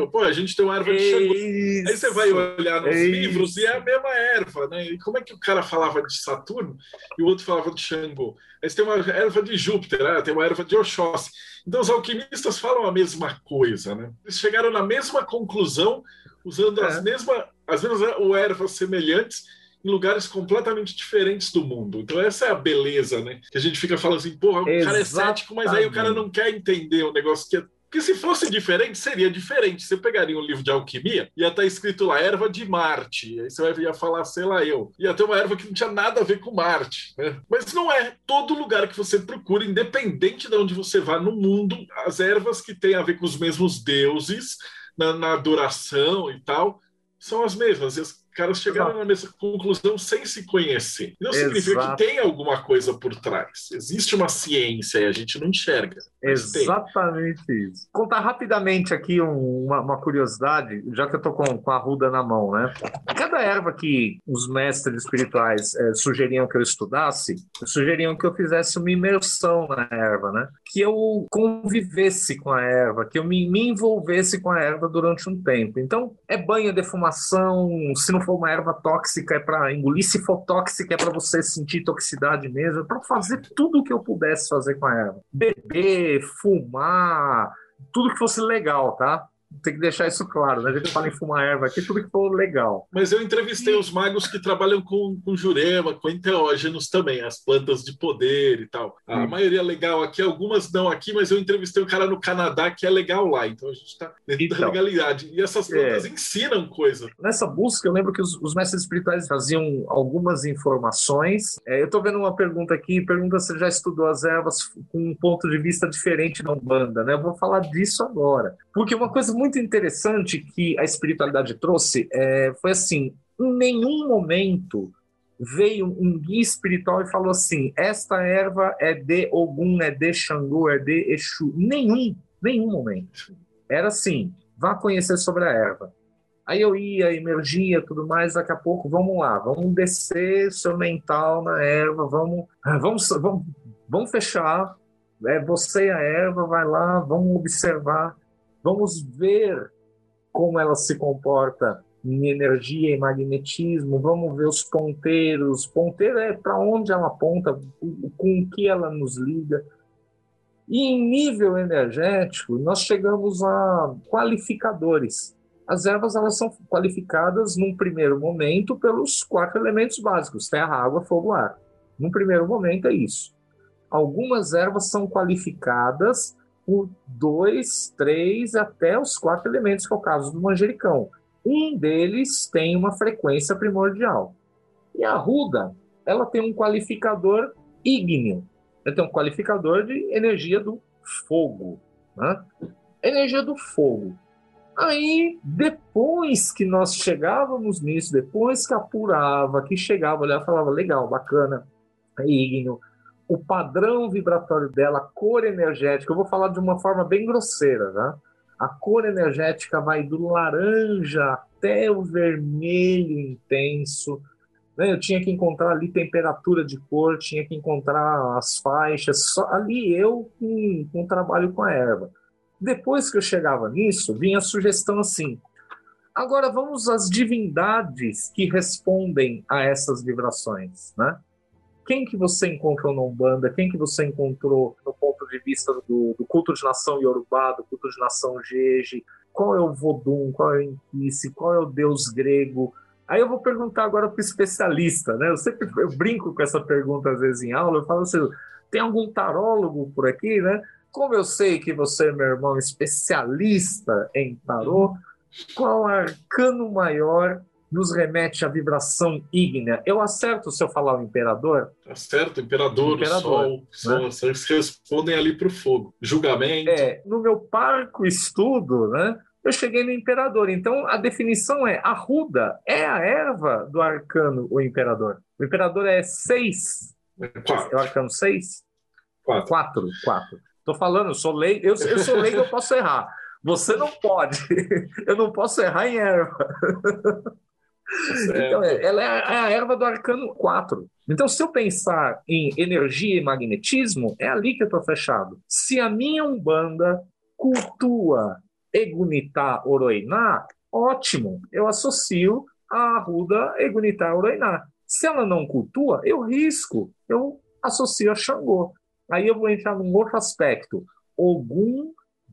Pô, a gente tem uma erva de Xangô. Aí você vai olhar nos livros e é a mesma erva, né? E como é que o cara falava de Saturno e o outro falava de Xangô? Aí você tem uma erva de Júpiter, né? tem uma erva de Oxóssi. Então os alquimistas falam a mesma coisa, né? Eles chegaram na mesma conclusão usando é. as mesmas, as mesmas ervas semelhantes em lugares completamente diferentes do mundo. Então essa é a beleza, né? Que a gente fica falando assim, porra, o cara é cético, mas aí o cara não quer entender o negócio que é porque se fosse diferente, seria diferente. Você pegaria um livro de alquimia, ia estar tá escrito lá, erva de Marte. Aí você ia falar, sei lá, eu. Ia ter uma erva que não tinha nada a ver com Marte. Né? Mas não é. Todo lugar que você procura, independente de onde você vá no mundo, as ervas que têm a ver com os mesmos deuses, na, na adoração e tal, são as mesmas. E as caras chegaram Exato. na mesma conclusão sem se conhecer. Não Exato. significa que tem alguma coisa por trás. Existe uma ciência e a gente não enxerga. Exatamente tem. isso. Contar rapidamente aqui um, uma, uma, curiosidade, já que eu estou com, com a ruda na mão, né? Cada erva que os mestres espirituais é, sugeriam que eu estudasse, sugeriam que eu fizesse uma imersão na erva, né? Que eu convivesse com a erva, que eu me, me envolvesse com a erva durante um tempo. Então, é banho, defumação, se não for uma erva tóxica, é para engolir, se for tóxica, é para você sentir toxicidade mesmo, é para fazer tudo o que eu pudesse fazer com a erva. Beber, fumar, tudo que fosse legal, tá? Tem que deixar isso claro, né? A gente fala em fumar erva aqui, tudo que for legal. Mas eu entrevistei os magos que trabalham com, com jurema, com enteógenos também, as plantas de poder e tal. A hum. maioria é legal aqui, algumas não aqui, mas eu entrevistei um cara no Canadá que é legal lá, então a gente está dentro então, da legalidade. E essas plantas é... ensinam coisa. Nessa busca, eu lembro que os, os mestres espirituais faziam algumas informações. É, eu estou vendo uma pergunta aqui, pergunta se já estudou as ervas com um ponto de vista diferente da Umbanda, né? Eu vou falar disso agora. Porque uma coisa muito interessante que a espiritualidade trouxe é, foi assim: em nenhum momento veio um guia espiritual e falou assim: esta erva é de Ogum, é de Xangô, é de Exu. Nenhum, nenhum momento. Era assim: vá conhecer sobre a erva. Aí eu ia, emergia, tudo mais. Daqui a pouco, vamos lá, vamos descer seu mental na erva, vamos, vamos, vamos, vamos fechar. É, você a erva, vai lá, vamos observar Vamos ver como ela se comporta em energia e magnetismo, vamos ver os ponteiros. Ponteiro é para onde ela aponta, com o que ela nos liga. E em nível energético, nós chegamos a qualificadores. As ervas elas são qualificadas num primeiro momento pelos quatro elementos básicos: terra, água, fogo, ar. Num primeiro momento é isso. Algumas ervas são qualificadas por dois, três, até os quatro elementos, que é o caso do manjericão. Um deles tem uma frequência primordial. E a ruda, ela tem um qualificador ígneo. Ela tem um qualificador de energia do fogo. Né? Energia do fogo. Aí, depois que nós chegávamos nisso, depois que apurava, que chegava, olhava falava, legal, bacana, é ígneo, o padrão vibratório dela, a cor energética, eu vou falar de uma forma bem grosseira, né? A cor energética vai do laranja até o vermelho intenso. Né? Eu tinha que encontrar ali temperatura de cor, tinha que encontrar as faixas. Só ali eu com, com trabalho com a erva. Depois que eu chegava nisso, vinha a sugestão assim: agora vamos às divindades que respondem a essas vibrações, né? Quem que você encontrou na Umbanda, quem que você encontrou no ponto de vista do, do culto de nação Yorubá, do culto de nação Jeje, qual é o Vodum, qual é o Inquice, qual é o deus grego. Aí eu vou perguntar agora para o especialista, né? Eu sempre eu brinco com essa pergunta às vezes em aula, eu falo assim, tem algum tarólogo por aqui, né? Como eu sei que você, meu irmão, é especialista em tarô, qual arcano maior nos remete à vibração ígnea. Eu acerto se eu falar o imperador? Acerto, imperador, imperador o sol, né? sol, respondem ali para o fogo. Julgamento. É, no meu parco estudo, né? Eu cheguei no imperador. Então a definição é: a ruda é a erva do arcano, o imperador. O imperador é seis. É, é o arcano seis? Quatro. Quatro, quatro. Tô falando, eu sou leigo, eu, eu sou leigo, eu posso errar. Você não pode. [LAUGHS] Eu não posso errar em erva. [LAUGHS] Então, é, ela é a, é a erva do arcano 4. Então, se eu pensar em energia e magnetismo, é ali que eu estou fechado. Se a minha Umbanda cultua Egunitá Oroiná, ótimo, eu associo a Arruda Egunitá Oroiná. Se ela não cultua, eu risco, eu associo a Xangô. Aí eu vou entrar num outro aspecto. Ogum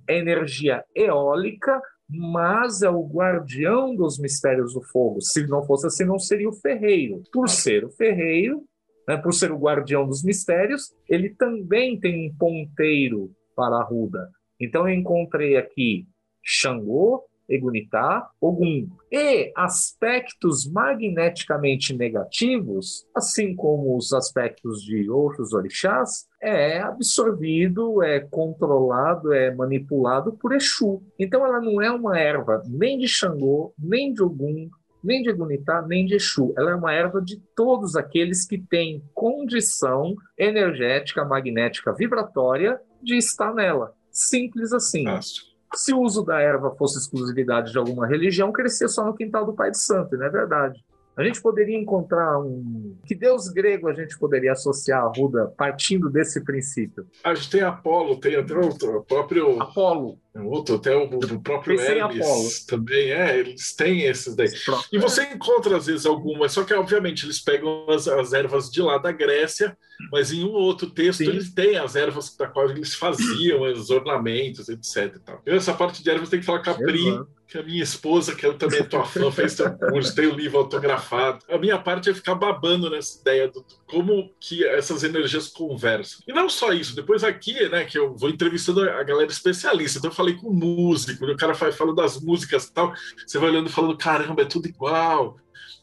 energia eólica, mas é o guardião dos mistérios do fogo. Se não fosse assim, não seria o ferreiro. Por ser o ferreiro, né, por ser o guardião dos mistérios, ele também tem um ponteiro para a Ruda. Então eu encontrei aqui Xangô, Egunitá, Ogum. E aspectos magneticamente negativos, assim como os aspectos de outros orixás, é absorvido, é controlado, é manipulado por Exu. Então ela não é uma erva nem de Xangô, nem de Ogum, nem de Egunitá, nem de Exu. Ela é uma erva de todos aqueles que têm condição energética, magnética, vibratória de estar nela. Simples assim. Nossa. Se o uso da erva fosse exclusividade de alguma religião, crescia só no quintal do Pai de Santo, não é verdade? A gente poderia encontrar um. Que deus grego a gente poderia associar a Ruda partindo desse princípio? A gente tem Apolo, tem até o próprio. Apolo. Outro, até o, o próprio Hermes também, é, eles têm esses daí. E você encontra, às vezes, algumas, só que, obviamente, eles pegam as, as ervas de lá da Grécia, mas em um outro texto Sim. eles têm as ervas da qual eles faziam, os ornamentos, etc. E tal. Eu, essa parte de ervas tem que falar Capri, Exato. Que a minha esposa, que eu também tua fã, fez curso, tem o livro autografado. A minha parte é ficar babando nessa ideia do como que essas energias conversam. E não só isso, depois aqui, né, que eu vou entrevistando a galera especialista, então eu falei com músico, o cara vai falando das músicas e tal, você vai olhando e falando, caramba, é tudo igual.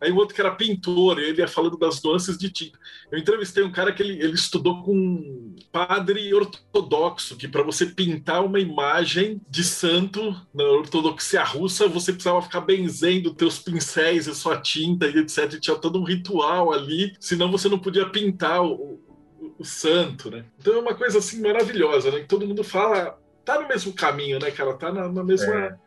Aí o outro que era pintor, ele ia falando das nuances de tinta. Eu entrevistei um cara que ele, ele estudou com um padre ortodoxo, que para você pintar uma imagem de santo na ortodoxia russa, você precisava ficar benzendo teus pincéis e sua tinta e etc. Tinha todo um ritual ali, senão você não podia pintar o, o, o santo, né? Então é uma coisa assim maravilhosa, né? todo mundo fala, tá no mesmo caminho, né, cara? Tá na, na mesma. É.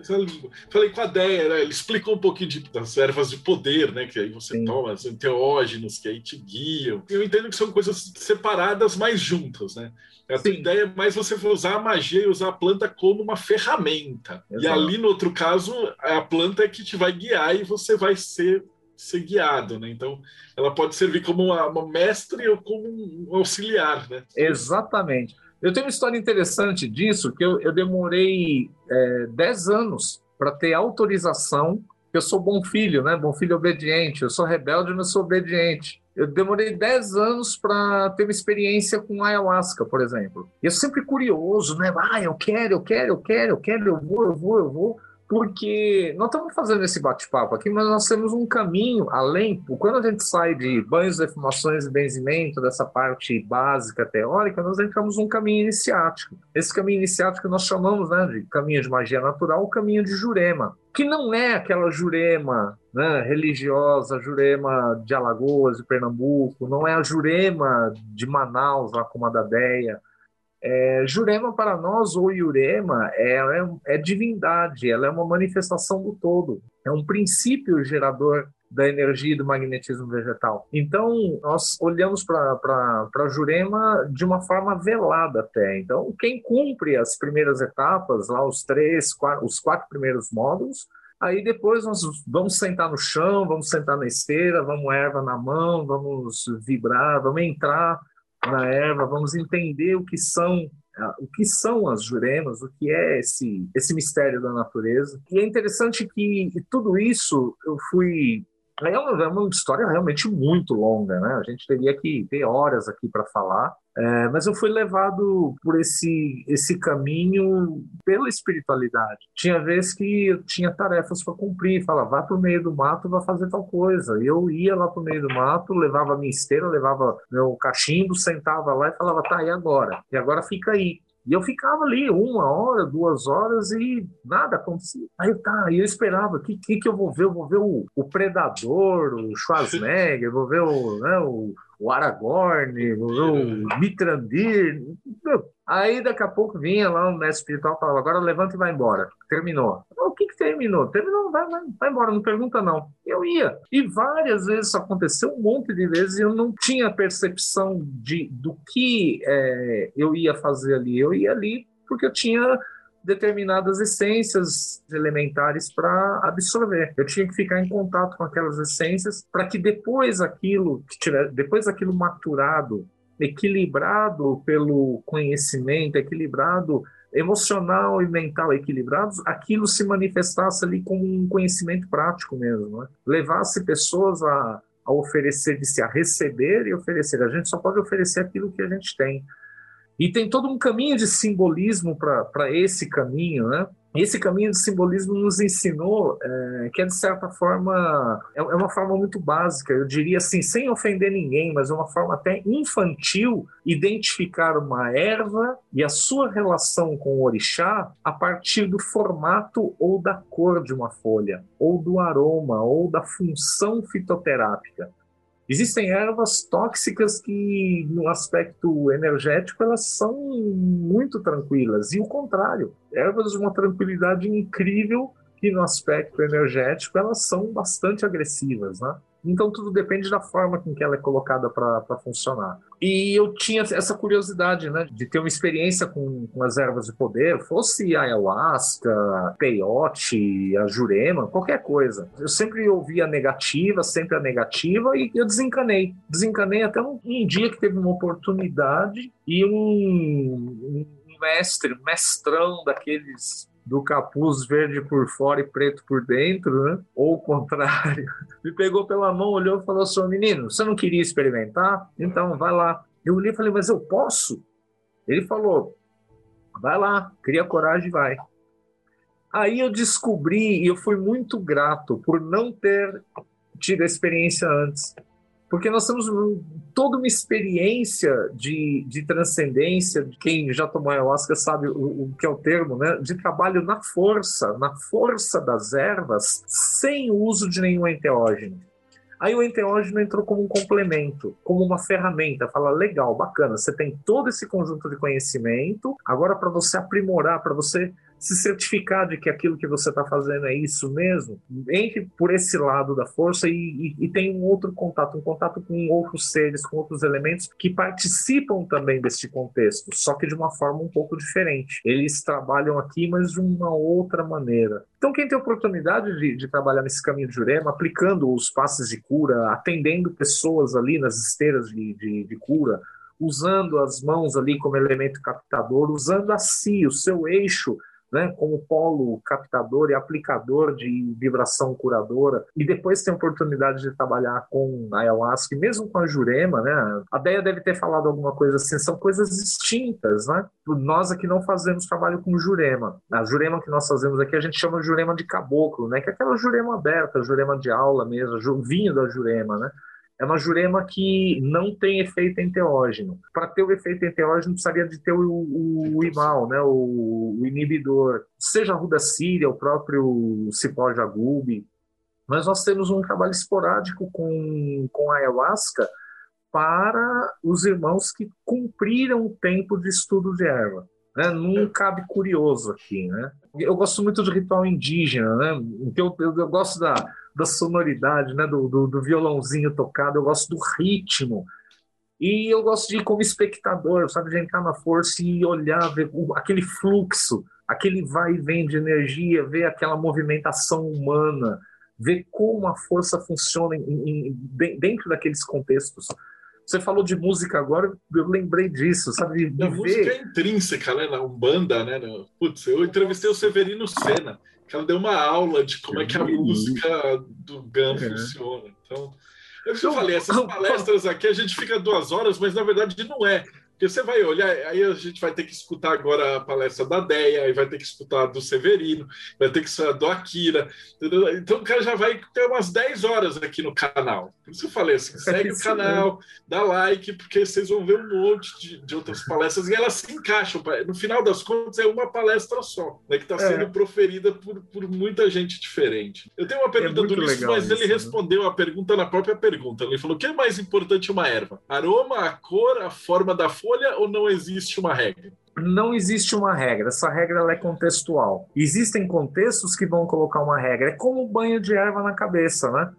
mesma língua. Falei com a Deia, né? ele explicou um pouquinho de, das ervas de poder, né? Que aí você Sim. toma, os enteógenos que aí te guiam. Eu entendo que são coisas separadas, mas juntas, né? A tua ideia é mais você usar a magia e usar a planta como uma ferramenta. Exato. E ali, no outro caso, a planta é que te vai guiar e você vai ser ser guiado, né? Então, ela pode servir como uma, uma mestre ou como um auxiliar, né? Exatamente. Eu tenho uma história interessante disso, que eu, eu demorei é, 10 anos para ter autorização, eu sou bom filho, né? Bom filho obediente, eu sou rebelde, mas sou obediente. Eu demorei 10 anos para ter uma experiência com ayahuasca, por exemplo. E eu sempre curioso, né? Ah, eu quero, eu quero, eu quero, eu quero, eu vou, eu vou, eu vou porque nós estamos fazendo esse bate-papo aqui, mas nós temos um caminho além. Quando a gente sai de banhos, defumações e benzimento, dessa parte básica teórica, nós entramos num caminho iniciático. Esse caminho iniciático nós chamamos né, de caminho de magia natural, o caminho de Jurema, que não é aquela Jurema né, religiosa, Jurema de Alagoas, de Pernambuco, não é a Jurema de Manaus, lá com a da Deia, é, Jurema para nós, ou Iurema, é, é, é, divindade, ela é uma manifestação do todo, é um princípio gerador da energia e do magnetismo vegetal. Então, nós olhamos para Jurema de uma forma velada até. Então, quem cumpre as primeiras etapas, lá os três, quatro, os quatro primeiros módulos, aí depois nós vamos sentar no chão, vamos sentar na esteira, vamos erva na mão, vamos vibrar, vamos entrar na erva, vamos entender o que são o que são as juremas, o que é esse, esse mistério da natureza. E é interessante que tudo isso eu fui é uma, é uma história realmente muito longa, né? A gente teria que ter horas aqui para falar, é, mas eu fui levado por esse, esse caminho pela espiritualidade. Tinha vezes que eu tinha tarefas para cumprir, falava, vá para o meio do mato, vá fazer tal coisa. Eu ia lá para o meio do mato, levava minha esteira, levava meu cachimbo, sentava lá e falava, tá, e agora? E agora fica aí. E eu ficava ali uma hora, duas horas e nada acontecia. Aí tá, eu esperava, o que, que, que eu vou ver? Eu vou ver o, o Predador, o Schwarzenegger, vou ver o, né, o, o Aragorn, o Mitrandir. Aí daqui a pouco vinha lá o mestre espiritual e falava: agora levanta e vai embora. Terminou. O que, que terminou? Terminou, vai, vai, vai embora, não pergunta não. Eu ia. E várias vezes isso aconteceu, um monte de vezes, e eu não tinha percepção de, do que é, eu ia fazer ali. Eu ia ali porque eu tinha determinadas essências elementares para absorver. Eu tinha que ficar em contato com aquelas essências para que depois aquilo que tiver, depois aquilo maturado, equilibrado pelo conhecimento, equilibrado emocional e mental equilibrados, aquilo se manifestasse ali como um conhecimento prático mesmo, né? levasse pessoas a, a oferecer-se a receber e oferecer. A gente só pode oferecer aquilo que a gente tem. E tem todo um caminho de simbolismo para esse caminho, né? Esse caminho de simbolismo nos ensinou é, que é, de certa forma, é, é, uma forma muito básica, eu diria assim, sem ofender ninguém, mas uma forma até infantil, identificar uma erva e a sua relação com o orixá a partir do formato ou da cor de uma folha, ou do aroma, ou da função fitoterápica. Existem ervas tóxicas que, no aspecto energético, elas são muito tranquilas, e o contrário, ervas de uma tranquilidade incrível que, no aspecto energético, elas são bastante agressivas, né? Então tudo depende da forma com que ela é colocada para funcionar. E eu tinha essa curiosidade, né, de ter uma experiência com, com as ervas de poder, fosse a ayahuasca, peyote, a jurema, qualquer coisa. Eu sempre ouvia negativa, sempre a negativa, e eu desencanei. Desencanei até um, um dia que teve uma oportunidade e um, um mestre, um mestrão daqueles do capuz verde por fora e preto por dentro, né? ou o contrário. [LAUGHS] Me pegou pela mão, olhou e falou assim: menino, você não queria experimentar? Então vai lá. Eu olhei e falei: mas eu posso? Ele falou: vai lá, cria coragem e vai. Aí eu descobri e eu fui muito grato por não ter tido a experiência antes porque nós temos toda uma experiência de, de transcendência, quem já tomou ayahuasca sabe o, o, que é o termo, né? de trabalho na força, na força das ervas, sem o uso de nenhum enteógeno. Aí o enteógeno entrou como um complemento, como uma ferramenta. Fala, legal, bacana, você tem todo esse conjunto de conhecimento, agora para você aprimorar, para você se certificar de que aquilo que você está fazendo é isso mesmo, entre por esse lado da força e, e, e tem um outro contato, um contato com outros seres, com outros elementos que participam também deste contexto, só que de uma forma um pouco diferente. Eles trabalham aqui, mas de uma outra maneira. Então, quem tem oportunidade de, de trabalhar nesse caminho de Jurema, aplicando os passes de cura, atendendo pessoas ali nas esteiras de, de, de cura, usando as mãos ali como elemento captador, usando a si, o seu eixo né, como polo captador e aplicador de vibração curadora, e depois tem a oportunidade de trabalhar com ayahuasca, e mesmo com a jurema, né, a Deia deve ter falado alguma coisa assim, são coisas distintas, né? Nós aqui não fazemos trabalho com jurema. A jurema que nós fazemos aqui a gente chama de jurema de caboclo, né, que é aquela jurema aberta, jurema de aula mesmo, vinho da jurema, né? É uma jurema que não tem efeito enteógeno. Para ter o efeito enteógeno, precisaria de ter o, o, o imal, né, o, o, inibidor, seja a ruda síria, o próprio cipó jagube. Mas nós temos um trabalho esporádico com, com a ayahuasca para os irmãos que cumpriram o tempo de estudo de erva. Né? Não cabe curioso aqui. Né? Eu gosto muito de ritual indígena, né? então eu, eu gosto da da sonoridade, né, do, do, do, violãozinho tocado, eu gosto do ritmo. E eu gosto de ir como espectador, sabe, de entrar na força e olhar, ver aquele fluxo, aquele vai e vem de energia, ver aquela movimentação humana, ver como a força funciona em, em, dentro daqueles contextos. Você falou de música agora, eu lembrei disso, sabe? De a ver... música é intrínseca, né? Na Umbanda, né? Putz, eu entrevistei o Severino Senna, que ela deu uma aula de como é que a música do GAN é. funciona. Então, é o que eu falei, essas [LAUGHS] palestras aqui a gente fica duas horas, mas na verdade não é. Porque você vai olhar, aí a gente vai ter que escutar agora a palestra da Deia, aí vai ter que escutar do Severino, vai ter que escutar do Akira. Entendeu? Então o cara já vai ter umas 10 horas aqui no canal. Por isso eu falei assim: segue é o canal, dá like, porque vocês vão ver um monte de, de outras palestras e elas se encaixam. No final das contas, é uma palestra só, né, que está sendo é. proferida por, por muita gente diferente. Eu tenho uma pergunta é do Ulisses, mas ele né? respondeu a pergunta na própria pergunta. Ele falou: o que é mais importante uma erva? Aroma, a cor, a forma da folha ou não existe uma regra? Não existe uma regra, essa regra é contextual. Existem contextos que vão colocar uma regra. É como banho de erva na cabeça, né?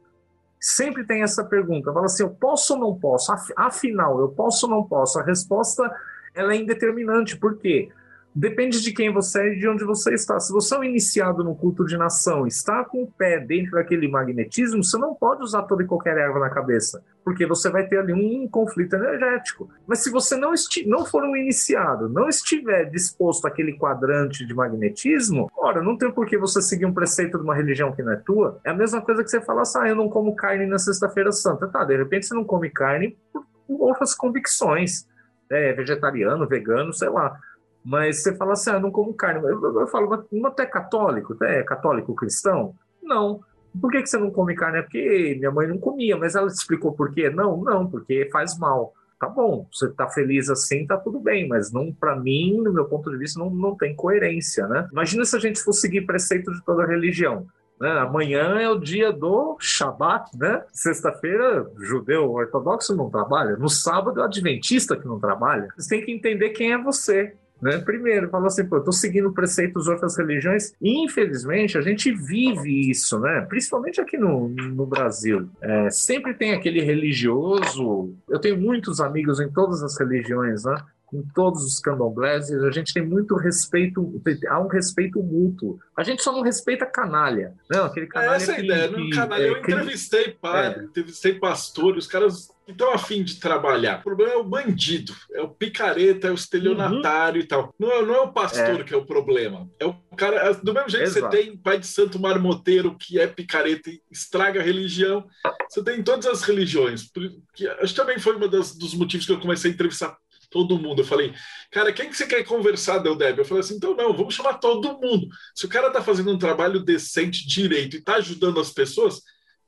Sempre tem essa pergunta. Fala assim: eu posso ou não posso? Afinal, eu posso ou não posso? A resposta ela é indeterminante. Por quê? Depende de quem você é e de onde você está. Se você é um iniciado no culto de nação, está com o pé dentro daquele magnetismo, você não pode usar toda e qualquer erva na cabeça, porque você vai ter ali um conflito energético. Mas se você não, não for um iniciado, não estiver disposto àquele quadrante de magnetismo, ora, não tem por que você seguir um preceito de uma religião que não é tua. É a mesma coisa que você falar assim, ah, eu não como carne na sexta-feira santa. Tá, de repente você não come carne por outras convicções. É vegetariano, vegano, sei lá mas você fala assim, ah, não como carne. Eu, eu, eu falo, mas não é católico? É católico cristão? Não. Por que, que você não come carne? É porque minha mãe não comia, mas ela te explicou por quê? Não, não, porque faz mal. Tá bom, você tá feliz assim, tá tudo bem, mas não, para mim, no meu ponto de vista, não, não tem coerência, né? Imagina se a gente for seguir preceito de toda religião. Né? Amanhã é o dia do Shabat, né? Sexta-feira, judeu ortodoxo não trabalha. No sábado, é o adventista que não trabalha. Você tem que entender quem é você. Né? Primeiro, falou assim, pô, eu estou seguindo preceitos de outras religiões e, infelizmente, a gente vive isso, né? principalmente aqui no, no Brasil. É, sempre tem aquele religioso, eu tenho muitos amigos em todas as religiões, né? em todos os candomblés, a gente tem muito respeito, há um respeito mútuo. A gente só não respeita canalha. Não, aquele canalha. É essa que, a ideia. Que, canalha, é, eu entrevistei padre, é. entrevistei pastor, os caras estão afim de trabalhar. O problema é o bandido, é o picareta, é o estelionatário uhum. e tal. Não é, não é o pastor é. que é o problema. É o cara. É, do mesmo jeito Exato. que você tem pai de santo marmoteiro que é picareta e estraga a religião, você tem em todas as religiões. Que, acho que também foi um dos motivos que eu comecei a entrevistar todo mundo. Eu falei, cara, quem que você quer conversar, Deldeb? Eu falei assim, então não, vamos chamar todo mundo. Se o cara está fazendo um trabalho decente, direito e está ajudando as pessoas,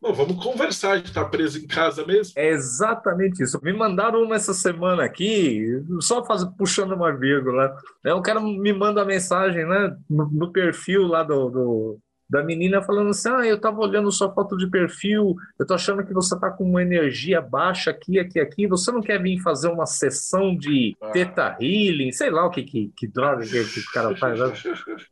não, vamos conversar, gente está preso em casa mesmo. É exatamente isso. Me mandaram uma essa semana aqui, só faz, puxando uma vírgula. Né? O cara me manda a mensagem né, no, no perfil lá do, do da menina falando assim: ah, eu tava olhando sua foto de perfil, eu tô achando que você tá com uma energia baixa aqui, aqui, aqui. Você não quer vir fazer uma sessão de ah. teta healing? Sei lá o que, que, que droga que, que o cara faz. Né?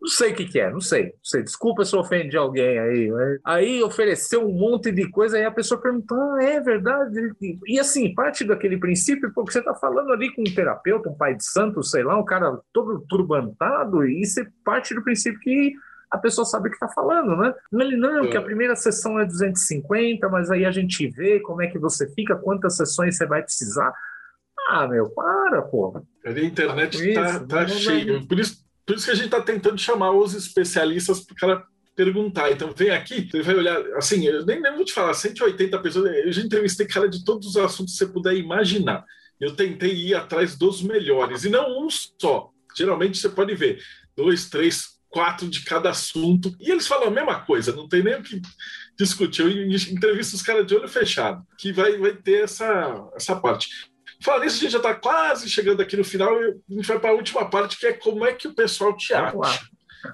Não sei o que, que é, não sei. Não sei. Desculpa se eu ofendi alguém aí. Aí ofereceu um monte de coisa e a pessoa perguntou: ah, é verdade? E assim, parte daquele princípio, porque você tá falando ali com um terapeuta, um pai de santo, sei lá, um cara todo turbantado, e você parte do princípio que a pessoa sabe o que está falando, né? Ele, não, que a é. primeira sessão é 250, mas aí a gente vê como é que você fica, quantas sessões você vai precisar. Ah, meu, para, pô. A internet está tá, tá cheia. Por isso, por isso que a gente está tentando chamar os especialistas para o cara perguntar. Então, vem aqui, você vai olhar, assim, eu nem, nem vou te falar, 180 pessoas, eu já entrevistei cara de todos os assuntos que você puder imaginar. Eu tentei ir atrás dos melhores, e não um só. Geralmente você pode ver dois, três, quatro de cada assunto. E eles falam a mesma coisa, não tem nem o que discutir. Eu entrevisto os caras de olho fechado, que vai, vai ter essa, essa parte. Falando nisso, a gente já está quase chegando aqui no final. A gente vai para a última parte, que é como é que o pessoal te acha.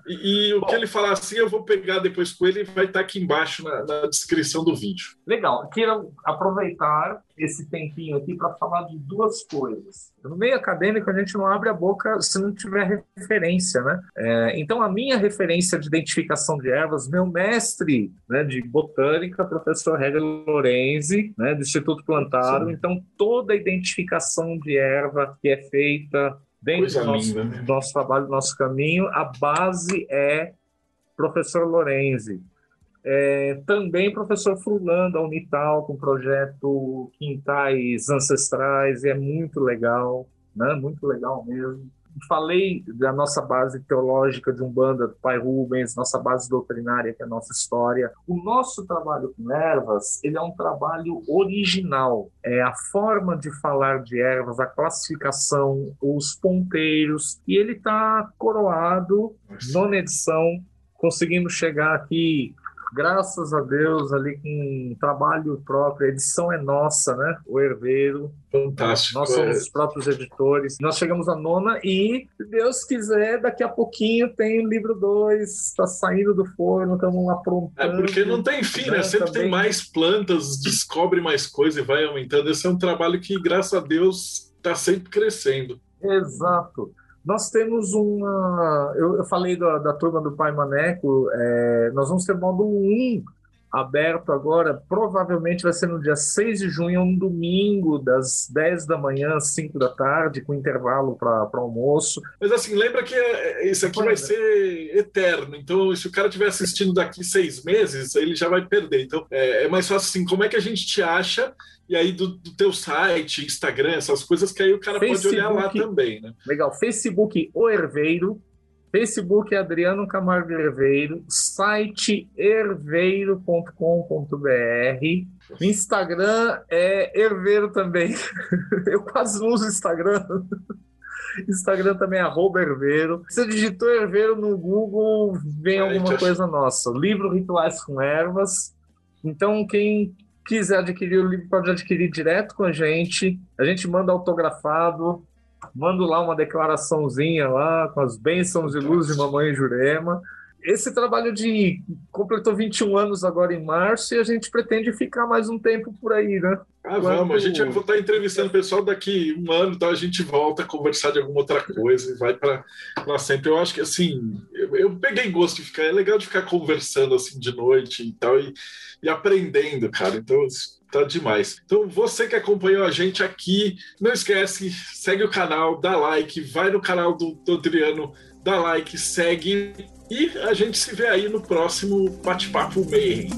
E, e o Bom, que ele falar assim, eu vou pegar depois com ele e vai estar aqui embaixo na, na descrição do vídeo. Legal. Quero aproveitar esse tempinho aqui para falar de duas coisas. No meio acadêmico, a gente não abre a boca se não tiver referência, né? É, então, a minha referência de identificação de ervas, meu mestre né, de botânica, professor Hegel Lorenzi, né, do Instituto Plantaro. Sim. Então, toda a identificação de erva que é feita dentro do nosso, linda, né? nosso trabalho, do nosso caminho, a base é professor Lorenzi. É, também professor Frulando, da Unital, com o projeto Quintais Ancestrais, é muito legal, né? muito legal mesmo. Falei da nossa base teológica de Umbanda, do Pai Rubens, nossa base doutrinária, que é a nossa história. O nosso trabalho com ervas, ele é um trabalho original. É a forma de falar de ervas, a classificação, os ponteiros, e ele está coroado, nona edição, conseguimos chegar aqui graças a Deus, ali com trabalho próprio, a edição é nossa, né? O Herveiro. Fantástico. Nós somos é. os próprios editores. Nós chegamos à nona e, se Deus quiser, daqui a pouquinho tem o livro 2, está saindo do forno, estamos aprontando. É porque não tem fim, né? né? Sempre Também... tem mais plantas, descobre mais coisa e vai aumentando. Esse é um trabalho que, graças a Deus, está sempre crescendo. Exato. Nós temos uma. Eu, eu falei da, da, turma do Pai Maneco, é, nós vamos ter módulo 1 aberto agora, provavelmente vai ser no dia 6 de junho, um domingo, das 10 da manhã às 5 da tarde, com intervalo para almoço. Mas assim, lembra que é, isso aqui vai ser eterno, então se o cara estiver assistindo daqui seis meses, ele já vai perder. Então é, é mais fácil assim, como é que a gente te acha? e aí do, do, teu site, Instagram, essas coisas que aí o cara Facebook, pode olhar lá também, né? Legal. Facebook O Herveiro, Facebook Adriano Camargo Herveiro, site herveiro.com.br, Instagram é Herveiro também. [LAUGHS] Eu quase não uso Instagram. Instagram também é arroba Herveiro. Você digitou Herveiro no Google, vem alguma coisa nossa. Livro Rituais com Ervas. Então, quem quiser adquirir o livro, pode adquirir direto com a gente. A gente manda autografado, manda lá uma declaraçãozinha lá com as bênçãos e luz de Mamãe Jurema. Esse trabalho de completou 21 anos agora em março e a gente pretende ficar mais um tempo por aí, né? Ah, vamos. A gente vai estar entrevistando o pessoal daqui um ano, então a gente volta a conversar de alguma outra coisa e vai para lá sempre. Eu acho que assim, eu, eu, peguei gosto de ficar, é legal de ficar conversando assim de noite e tal, e, e aprendendo, cara. Então, tá demais. Então, você que acompanhou a gente aqui, não esquece, segue o canal, dá like, vai no canal do, do Adriano, dá like, segue e a gente se vê aí no próximo Bate-Papo Mayhem.